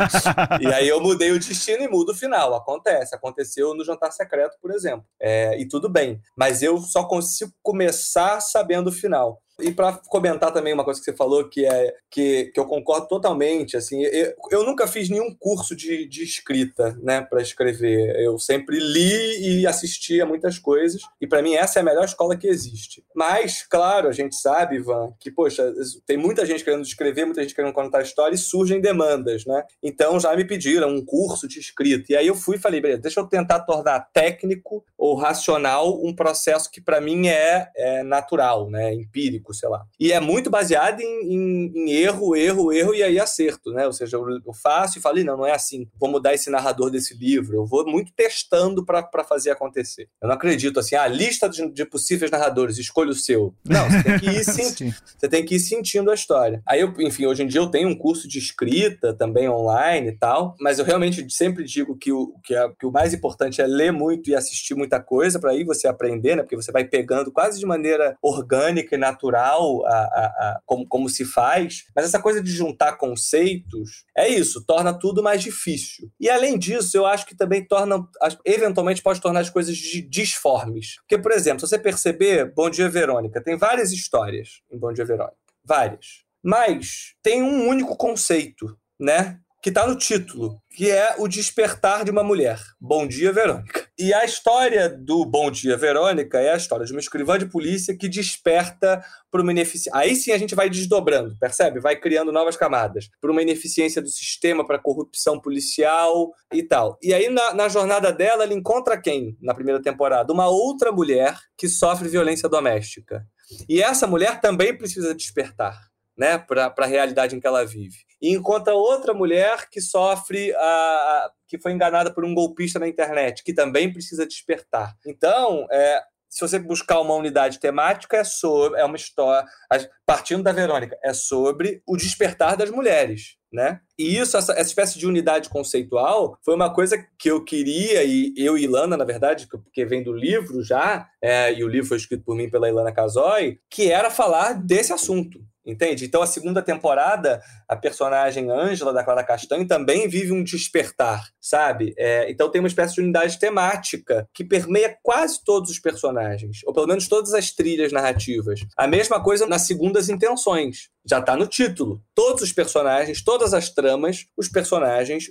e aí eu mudei o destino e mudo o final. Acontece. Aconteceu no Jantar Secreto, por exemplo. É, e tudo bem. Mas eu só consigo começar sabendo o final. E para comentar também uma coisa que você falou que é que, que eu concordo totalmente, assim, eu, eu nunca fiz nenhum curso de, de escrita, né, para escrever. Eu sempre li e assistia muitas coisas, e para mim essa é a melhor escola que existe. Mas, claro, a gente sabe, Ivan, que poxa, tem muita gente querendo escrever, muita gente querendo contar história e surgem demandas, né? Então já me pediram um curso de escrita. E aí eu fui e falei, beleza, deixa eu tentar tornar técnico ou racional um processo que para mim é, é natural, né, empírico sei lá. E é muito baseado em, em, em erro, erro, erro e aí acerto, né? Ou seja, eu, eu faço e falei, não, não é assim. Vou mudar esse narrador desse livro. Eu vou muito testando para fazer acontecer. Eu não acredito assim, a ah, lista de, de, possíveis narradores, escolha o seu. Não, você tem que ir sentindo, você tem que ir sentindo a história. Aí eu, enfim, hoje em dia eu tenho um curso de escrita também online e tal, mas eu realmente sempre digo que o, que, é, que o mais importante é ler muito e assistir muita coisa para aí você aprender, né? Porque você vai pegando quase de maneira orgânica e natural natural a, a, a, como, como se faz, mas essa coisa de juntar conceitos é isso, torna tudo mais difícil. E além disso, eu acho que também torna, eventualmente pode tornar as coisas disformes. Porque, por exemplo, se você perceber, Bom Dia Verônica, tem várias histórias em Bom Dia Verônica, várias. Mas tem um único conceito, né? Que está no título, que é o despertar de uma mulher. Bom dia, Verônica. E a história do Bom Dia Verônica é a história de uma escrivã de polícia que desperta por uma ineficiência. Aí sim a gente vai desdobrando, percebe? Vai criando novas camadas. Por uma ineficiência do sistema, para corrupção policial e tal. E aí, na, na jornada dela, ela encontra quem na primeira temporada? Uma outra mulher que sofre violência doméstica. E essa mulher também precisa despertar. Né, para a realidade em que ela vive. E encontra outra mulher que sofre a, que foi enganada por um golpista na internet, que também precisa despertar. Então, é, se você buscar uma unidade temática, é sobre é uma história, partindo da Verônica, é sobre o despertar das mulheres. Né? E isso, essa, essa, espécie de unidade conceitual, foi uma coisa que eu queria, e eu e Ilana, na verdade, porque vem do livro já, é, e o livro foi escrito por mim pela Ilana Casoy, que era falar desse assunto. Entende? Então, a segunda temporada, a personagem Ângela, da Clara Castanho, também vive um despertar, sabe? É, então, tem uma espécie de unidade temática que permeia quase todos os personagens, ou pelo menos todas as trilhas narrativas. A mesma coisa nas segundas intenções. Já está no título. Todos os personagens, todas as tramas, os personagens,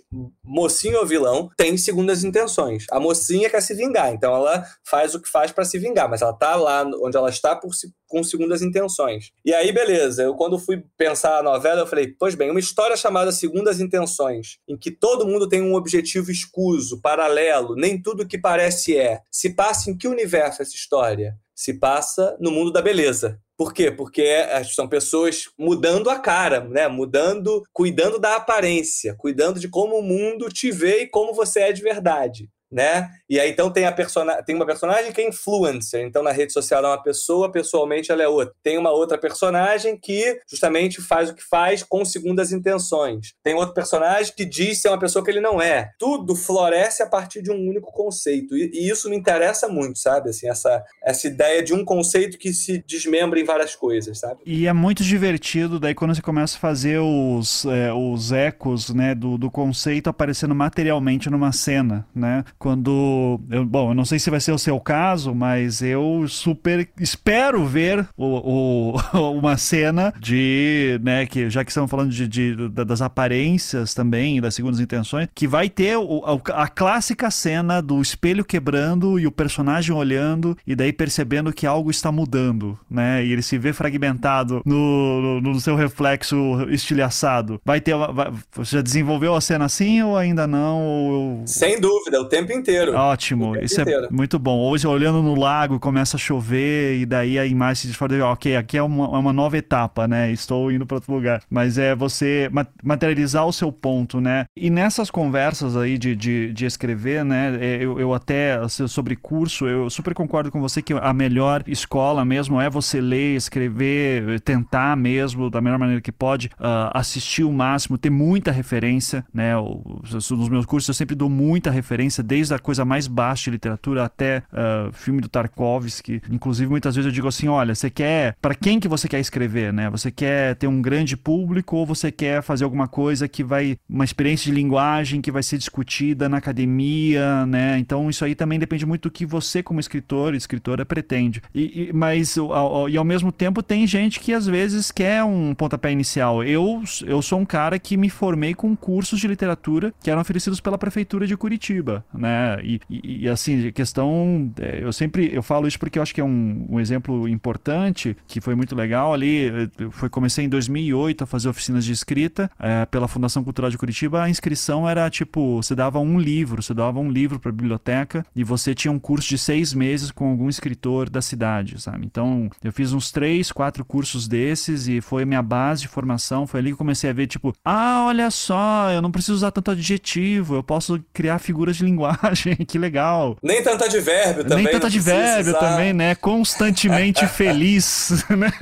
mocinho ou vilão, têm segundas intenções. A mocinha quer se vingar, então ela faz o que faz para se vingar, mas ela está lá onde ela está por, com segundas intenções. E aí, beleza, eu quando fui pensar a novela, eu falei, pois bem, uma história chamada Segundas Intenções, em que todo mundo tem um objetivo escuso, paralelo, nem tudo que parece é. Se passa em que universo essa história? Se passa no mundo da beleza. Por quê? Porque são pessoas mudando a cara, né? Mudando, cuidando da aparência, cuidando de como o mundo te vê e como você é de verdade né? E aí então tem a persona... tem uma personagem que é influencer, então na rede social é uma pessoa, pessoalmente ela é outra. Tem uma outra personagem que justamente faz o que faz com segundas intenções. Tem outro personagem que diz ser uma pessoa que ele não é. Tudo floresce a partir de um único conceito. E, e isso me interessa muito, sabe? Assim, essa, essa ideia de um conceito que se desmembra em várias coisas, sabe? E é muito divertido daí quando você começa a fazer os, é, os ecos, né, do, do conceito aparecendo materialmente numa cena, né? Quando. Eu, bom, eu não sei se vai ser o seu caso, mas eu super espero ver o, o uma cena de. né, que já que estamos falando de, de, das aparências também, das segundas intenções, que vai ter o, a, a clássica cena do espelho quebrando e o personagem olhando e daí percebendo que algo está mudando, né? E ele se vê fragmentado no, no, no seu reflexo estilhaçado. Vai ter. Vai, você já desenvolveu a cena assim ou ainda não? Ou... Sem dúvida, o tempo tempo inteiro. Ótimo, isso é inteiro. é muito bom. Hoje, olhando no lago, começa a chover e daí a imagem se desfora. Ok, aqui é uma, é uma nova etapa, né? Estou indo para outro lugar. Mas é você materializar o seu ponto, né? E nessas conversas aí de, de, de escrever, né? É, eu, eu até, assim, sobre curso, eu super concordo com você que a melhor escola mesmo é você ler, escrever, tentar mesmo, da melhor maneira que pode, uh, assistir o máximo, ter muita referência, né? Nos meus cursos eu sempre dou muita referência, desde desde a coisa mais baixa de literatura até uh, filme do Tarkovsky. Inclusive, muitas vezes eu digo assim: olha, você quer. Para quem que você quer escrever, né? Você quer ter um grande público ou você quer fazer alguma coisa que vai. uma experiência de linguagem que vai ser discutida na academia, né? Então, isso aí também depende muito do que você, como escritor, escritora, pretende. E, e mas, ao, e ao mesmo tempo, tem gente que às vezes quer um pontapé inicial. Eu, eu sou um cara que me formei com cursos de literatura que eram oferecidos pela Prefeitura de Curitiba, né? Né? E, e, e assim, questão, é, eu sempre eu falo isso porque eu acho que é um, um exemplo importante que foi muito legal ali. Foi comecei em 2008 a fazer oficinas de escrita é, pela Fundação Cultural de Curitiba. A inscrição era tipo, você dava um livro, você dava um livro para a biblioteca e você tinha um curso de seis meses com algum escritor da cidade, sabe? Então eu fiz uns três, quatro cursos desses e foi minha base de formação. Foi ali que eu comecei a ver tipo, ah, olha só, eu não preciso usar tanto adjetivo, eu posso criar figuras de linguagem que legal. Nem tanto advérbio também. Nem tanto advérbio também, né? Constantemente feliz, né?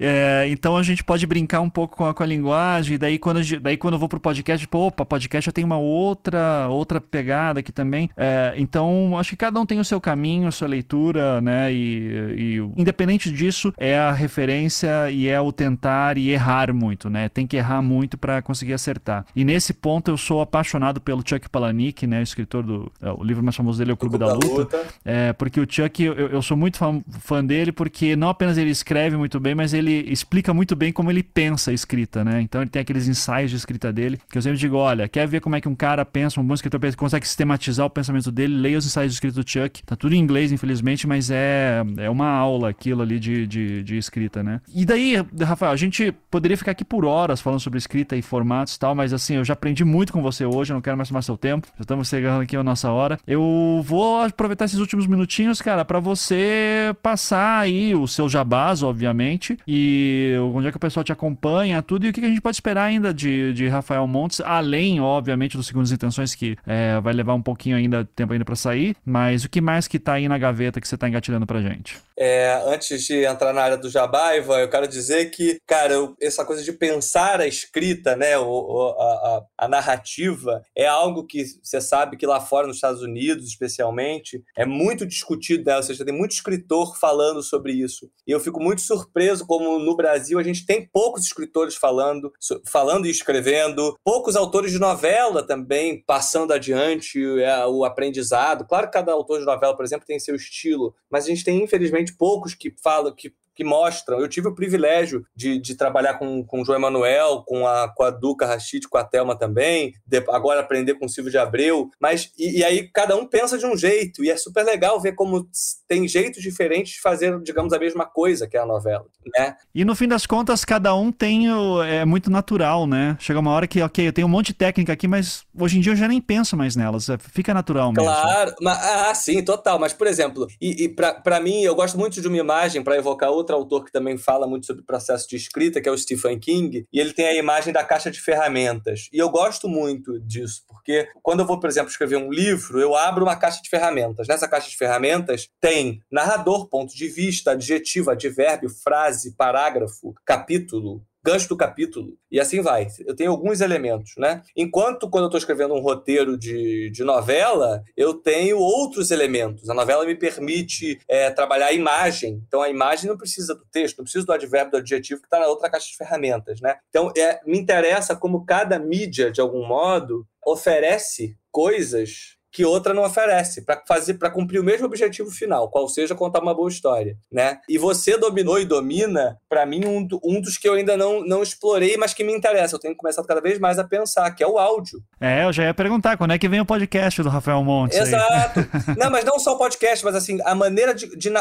É, então a gente pode brincar um pouco com a, com a linguagem, daí quando, daí quando eu vou pro podcast, tipo, opa, podcast já tem uma outra, outra pegada aqui também. É, então, acho que cada um tem o seu caminho, a sua leitura, né? E, e independente disso, é a referência e é o tentar e errar muito, né? Tem que errar muito para conseguir acertar. E nesse ponto eu sou apaixonado pelo Chuck Palahniuk, né? Escritor do. É, o livro mais famoso dele é O Clube, o Clube da, da, Luta. Luta. É, porque o Chuck, eu, eu sou muito fã, fã, dele, porque não apenas ele escreve muito bem, mas ele explica muito bem como ele pensa a escrita, né? Então ele tem aqueles ensaios de escrita dele, que eu sempre digo: olha, quer ver como é que um cara pensa, um bom escritor consegue sistematizar o pensamento dele, leia os ensaios de escrita do Chuck. Tá tudo em inglês, infelizmente, mas é, é uma aula aquilo ali de, de, de escrita, né? E daí, Rafael, a gente poderia ficar aqui por horas falando sobre escrita e formatos e tal, mas assim, eu já aprendi muito com você hoje, eu não quero mais tomar seu tempo. Já estamos chegando aqui a nossa hora. Eu vou aproveitar esses últimos minutinhos, cara, para você passar aí os seus jabás, obviamente, e onde é que o pessoal te acompanha, tudo, e o que a gente pode esperar ainda de, de Rafael Montes, além, obviamente, dos Segundas Intenções, que é, vai levar um pouquinho ainda, tempo ainda para sair, mas o que mais que tá aí na gaveta que você tá engatilhando pra gente? É, antes de entrar na área do Jabá, Ivan, eu quero dizer que, cara, eu, essa coisa de pensar a escrita, né, o, a, a, a, narrativa, é algo que você sabe que lá fora, nos Estados Unidos, especialmente, é muito discutido, né? ou seja, tem muito escritor falando sobre isso. E eu fico muito surpreso como no Brasil a gente tem poucos escritores falando, falando e escrevendo, poucos autores de novela também passando adiante é, o aprendizado. Claro que cada autor de novela, por exemplo, tem seu estilo, mas a gente tem, infelizmente, poucos que falam, que que mostram. Eu tive o privilégio de, de trabalhar com, com o João Emanuel, com a, com a Duca Rachid, com a Thelma também, de, agora aprender com o Silvio de Abreu, mas e, e, aí cada um pensa de um jeito, e é super legal ver como tem jeitos diferentes de fazer, digamos, a mesma coisa que é a novela, né? E no fim das contas, cada um tem, o, é muito natural, né? Chega uma hora que, ok, eu tenho um monte de técnica aqui, mas hoje em dia eu já nem penso mais nelas, é, fica natural mesmo. Claro, mas, ah, sim, total, mas por exemplo, e, e para mim, eu gosto muito de uma imagem para evocar outra outro autor que também fala muito sobre o processo de escrita, que é o Stephen King, e ele tem a imagem da caixa de ferramentas. E eu gosto muito disso, porque quando eu vou, por exemplo, escrever um livro, eu abro uma caixa de ferramentas. Nessa caixa de ferramentas tem narrador, ponto de vista, adjetivo, advérbio, frase, parágrafo, capítulo, gancho do capítulo, e assim vai. Eu tenho alguns elementos, né? Enquanto quando eu estou escrevendo um roteiro de, de novela, eu tenho outros elementos. A novela me permite é, trabalhar a imagem. Então a imagem não precisa do texto, não precisa do advérbio, do adjetivo que está na outra caixa de ferramentas, né? Então é, me interessa como cada mídia, de algum modo, oferece coisas que outra não oferece para fazer para cumprir o mesmo objetivo final, qual seja contar uma boa história, né? E você dominou e domina, para mim um, um dos que eu ainda não, não explorei, mas que me interessa. Eu tenho começado cada vez mais a pensar, que é o áudio. É, eu já ia perguntar quando é que vem o podcast do Rafael Montes. Exato. não, mas não só o podcast, mas assim a maneira de, de,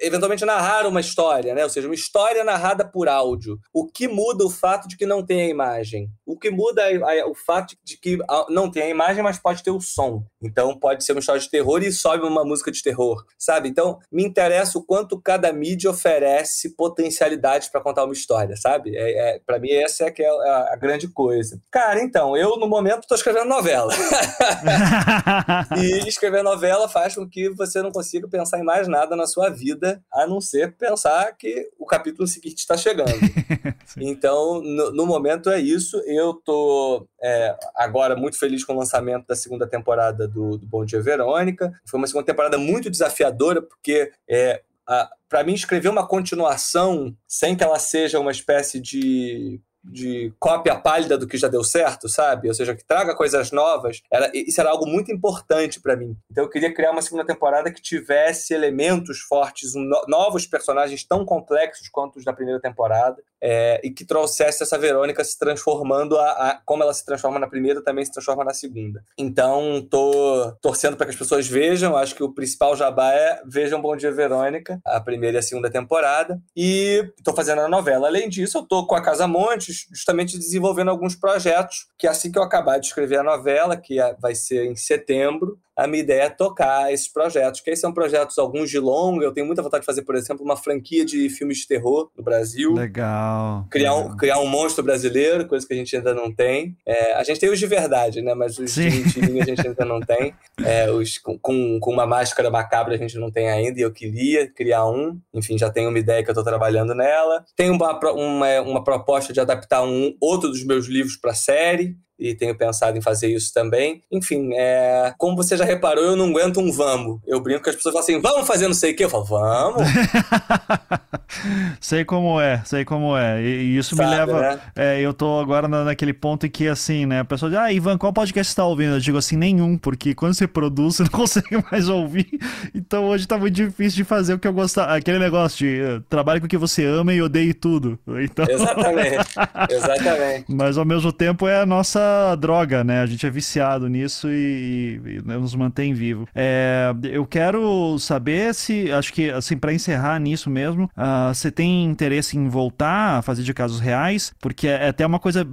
eventualmente narrar uma história, né? Ou seja, uma história narrada por áudio. O que muda o fato de que não tem a imagem? O que muda é o fato de que não tem a imagem, mas pode ter o som. Então pode ser uma história de terror e sobe uma música de terror, sabe? Então me interessa o quanto cada mídia oferece potencialidades para contar uma história, sabe? É, é para mim essa é que é a, a, grande coisa. Cara, então eu no momento estou escrevendo novela e escrever novela faz com que você não consiga pensar em mais nada na sua vida a não ser pensar que o capítulo seguinte está chegando. então no, no, momento é isso. Eu tô é, agora muito feliz com o lançamento da segunda temporada do do, Bom Dia Verônica. Foi uma segunda temporada muito desafiadora, porque é, para mim escrever uma continuação sem que ela seja uma espécie de de cópia pálida do que já deu certo, sabe? Ou seja, que traga coisas novas. Era, isso era algo muito importante para mim. Então eu queria criar uma segunda temporada que tivesse elementos fortes, no, novos personagens tão complexos quanto os da primeira temporada, é, e que trouxesse essa Verônica se transformando, a, a, como ela se transforma na primeira, também se transforma na segunda. Então tô torcendo para que as pessoas vejam. Acho que o principal jabá é vejam Bom Dia Verônica, a primeira e a segunda temporada. E tô fazendo a novela. Além disso, eu tô com a Casa Monte justamente desenvolvendo alguns projetos, que assim que eu acabar de escrever a novela, que é, vai ser em setembro, a minha ideia é tocar esses projetos, que aí são projetos, alguns de longa, eu tenho muita vontade de fazer, por exemplo, uma franquia de filmes de terror no Brasil. Legal. Criar um, criar um monstro brasileiro, coisa que a gente ainda não tem. É, a gente tem os de verdade, né? Mas os Sim. de mentirinha a gente ainda não tem. É, os com, com, uma máscara macabra a gente não tem ainda, e eu queria criar um. Enfim, já tenho uma ideia que eu estou trabalhando nela. Tenho uma, uma, uma proposta de adaptar um outro dos meus livros para série e tenho pensado em fazer isso também. Enfim, é, como você já reparou, eu não aguento um vamos. Eu brinco que as pessoas falam assim, vamos fazer não sei o quê. Eu falo, vamos. sei como é, sei como é. E, isso Sabe, me leva. Né? É, eu tô agora na, naquele ponto em que, assim, né? A pessoa diz, ah, Ivan, qual podcast você tá ouvindo? Eu digo assim, nenhum, porque quando você produz, você não consegue mais ouvir. Então hoje tá muito difícil de fazer o que eu gostava. Aquele negócio de uh, trabalhe com o que você ama e odeie tudo. Então... Exatamente. Exatamente. Mas ao mesmo tempo é a nossa droga, né? A gente é viciado nisso e, e, e nos mantém vivo. É, eu quero saber se, acho que, assim, para encerrar nisso mesmo, uh, você tem interesse em voltar a fazer de casos reais? Porque é, até uma coisa,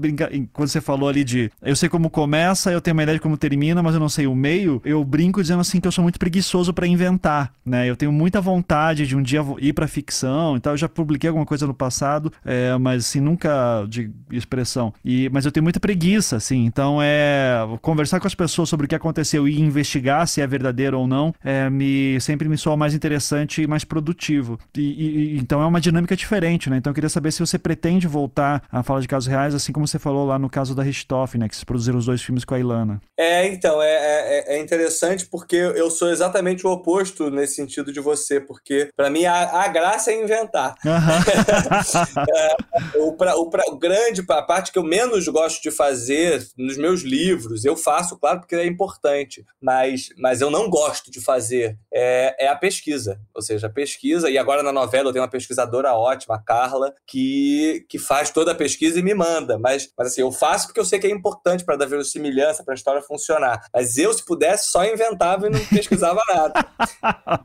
quando você falou ali de eu sei como começa, eu tenho uma ideia de como termina, mas eu não sei o meio, eu brinco dizendo assim que eu sou muito preguiçoso para inventar, né? Eu tenho muita vontade de um dia ir para ficção e tal. Eu já publiquei alguma coisa no passado, é, mas assim, nunca de expressão. E, mas eu tenho muita preguiça, assim. Então é conversar com as pessoas sobre o que aconteceu e investigar se é verdadeiro ou não, é, me sempre me soa mais interessante e mais produtivo. E, e, então é uma dinâmica diferente, né? Então eu queria saber se você pretende voltar a falar de casos reais, assim como você falou lá no caso da Richthofen, né? Que se produziram os dois filmes com a Ilana. É, então, é, é, é interessante porque eu sou exatamente o oposto nesse sentido de você, porque para mim a, a, graça é inventar. Uhum. é, o, pra, o, pra, o grande, a parte que eu menos gosto de fazer nos meus livros, eu faço, claro, porque é importante, mas, mas eu não gosto de fazer, é, é a pesquisa. Ou seja, a pesquisa, e agora na novela eu tenho uma pesquisadora ótima, a Carla, que, que faz toda a pesquisa e me manda. Mas, mas assim, eu faço porque eu sei que é importante para dar verossimilhança, para a história funcionar. Mas eu, se pudesse, só inventava e não pesquisava nada.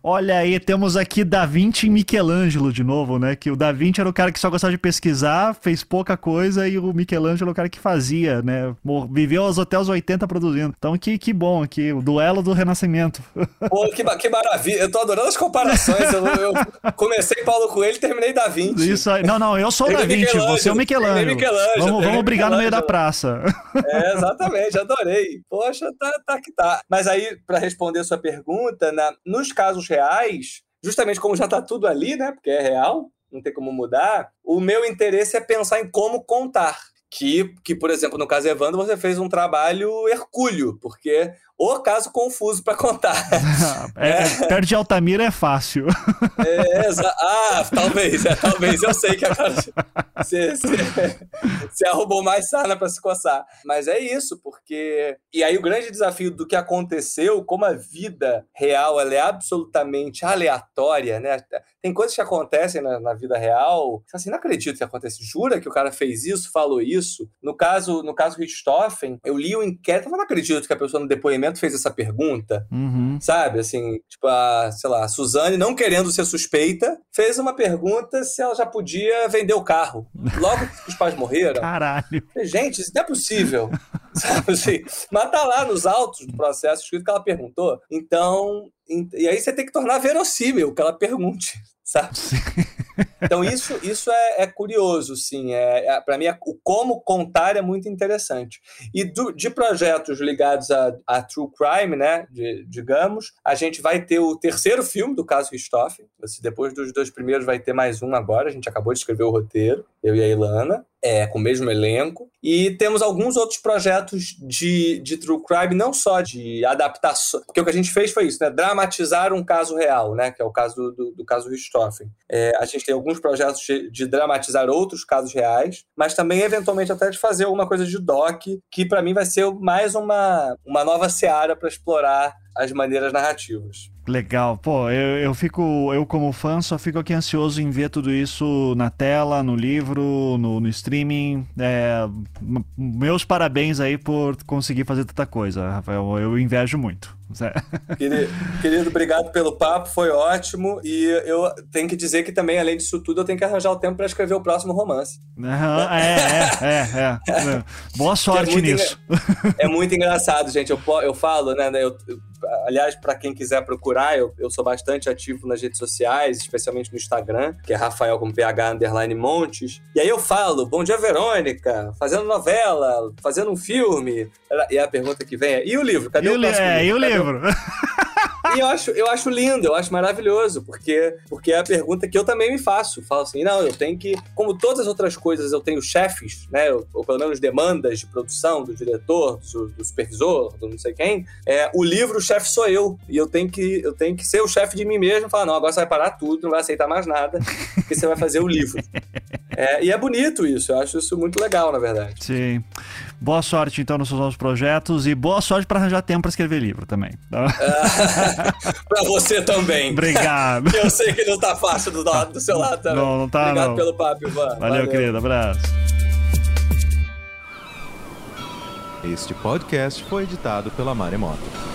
Olha aí, temos aqui Da Vinci e Michelangelo de novo, né? Que o Da Vinci era o cara que só gostava de pesquisar, fez pouca coisa, e o Michelangelo é o cara que fazia, né? Viveu até os 80 produzindo. Então, que, que bom aqui, o duelo do renascimento. Pô, que, que maravilha. Eu tô adorando as comparações. Eu, eu comecei Paulo Coelho e terminei Da Vinci. Isso aí. Não, não, eu sou o Da Vinci, você é o Michelangelo. Michelangelo vamos vamos brigar no meio da praça. É, exatamente, adorei. Poxa, tá, tá que tá. Mas aí, para responder a sua pergunta, na, nos casos reais, justamente como já tá tudo ali, né? Porque é real, não tem como mudar, o meu interesse é pensar em como contar. Que, que, por exemplo, no caso Evandro, você fez um trabalho hercúleo, porque o caso confuso para contar. é, é. Perto de Altamira é fácil. É, ah, talvez, é, talvez. Eu sei que agora você, você, você arrumou mais sarna para se coçar. Mas é isso, porque. E aí o grande desafio do que aconteceu, como a vida real ela é absolutamente aleatória, né? Tem coisas que acontecem na, na vida real. Assim, não acredito que acontece. Jura que o cara fez isso, falou isso? No caso, no caso Richthofen, eu li o inquérito, mas não acredito que a pessoa no depoimento fez essa pergunta, uhum. sabe? Assim, tipo, a, sei lá, a Suzane, não querendo ser suspeita, fez uma pergunta se ela já podia vender o carro. Logo que os pais morreram. Caralho. Gente, isso não é possível. sabe assim? Mas tá lá nos autos do processo escrito que ela perguntou. Então, e aí você tem que tornar verossímil que ela pergunte, sabe? Sim. Então, isso, isso é, é curioso, sim. É, é Para mim, é, o como contar é muito interessante. E do, de projetos ligados a, a True Crime, né, de, digamos, a gente vai ter o terceiro filme do caso Richthofen. Depois dos dois primeiros, vai ter mais um agora. A gente acabou de escrever o roteiro, eu e a Ilana é, com o mesmo elenco. E temos alguns outros projetos de, de true crime, não só de adaptação, porque o que a gente fez foi isso, né? Dramatizar um caso real, né? Que é o caso do, do, do caso Richthofen. É, a gente tem alguns projetos de, de, dramatizar outros casos reais, mas também, eventualmente, até de fazer alguma coisa de doc, que para mim vai ser mais uma, uma nova seara para explorar as maneiras narrativas. Legal. Pô, eu, eu fico, eu como fã, só fico aqui ansioso em ver tudo isso na tela, no livro, no, no streaming. É, meus parabéns aí por conseguir fazer tanta coisa, Rafael. Eu invejo muito. Querido, querido, obrigado pelo papo, foi ótimo. E eu tenho que dizer que também, além disso tudo, eu tenho que arranjar o tempo para escrever o próximo romance. É, é, é, é, Boa sorte é nisso. É muito engraçado, gente. Eu, eu falo, né? Eu, aliás, para quem quiser procurar, eu, eu sou bastante ativo nas redes sociais, especialmente no Instagram, que é Rafael com PH underline Montes. E aí eu falo, bom dia, Verônica, fazendo novela, fazendo um filme. E a pergunta que vem é: e o livro? Cadê e o, próximo? É, livro? e o livro? E eu acho, eu acho lindo, eu acho maravilhoso, porque, porque é a pergunta que eu também me faço. Falo assim, não, eu tenho que, como todas as outras coisas, eu tenho chefes, né? Ou pelo menos demandas de produção, do diretor, do, do supervisor, do não sei quem. É, o livro, o chefe sou eu. E eu tenho que, eu tenho que ser o chefe de mim mesmo e falar, não, agora você vai parar tudo, não vai aceitar mais nada, porque você vai fazer o livro. É, e é bonito isso, eu acho isso muito legal, na verdade. Sim. Boa sorte, então, nos seus novos projetos e boa sorte para arranjar tempo para escrever livro também. Tá? para você também. Obrigado. eu sei que não tá fácil do, do seu lado também. Não, não tá, Obrigado não. pelo papo, Ivan. Valeu, Valeu. querido. Abraço. Este podcast foi editado pela Maremoto.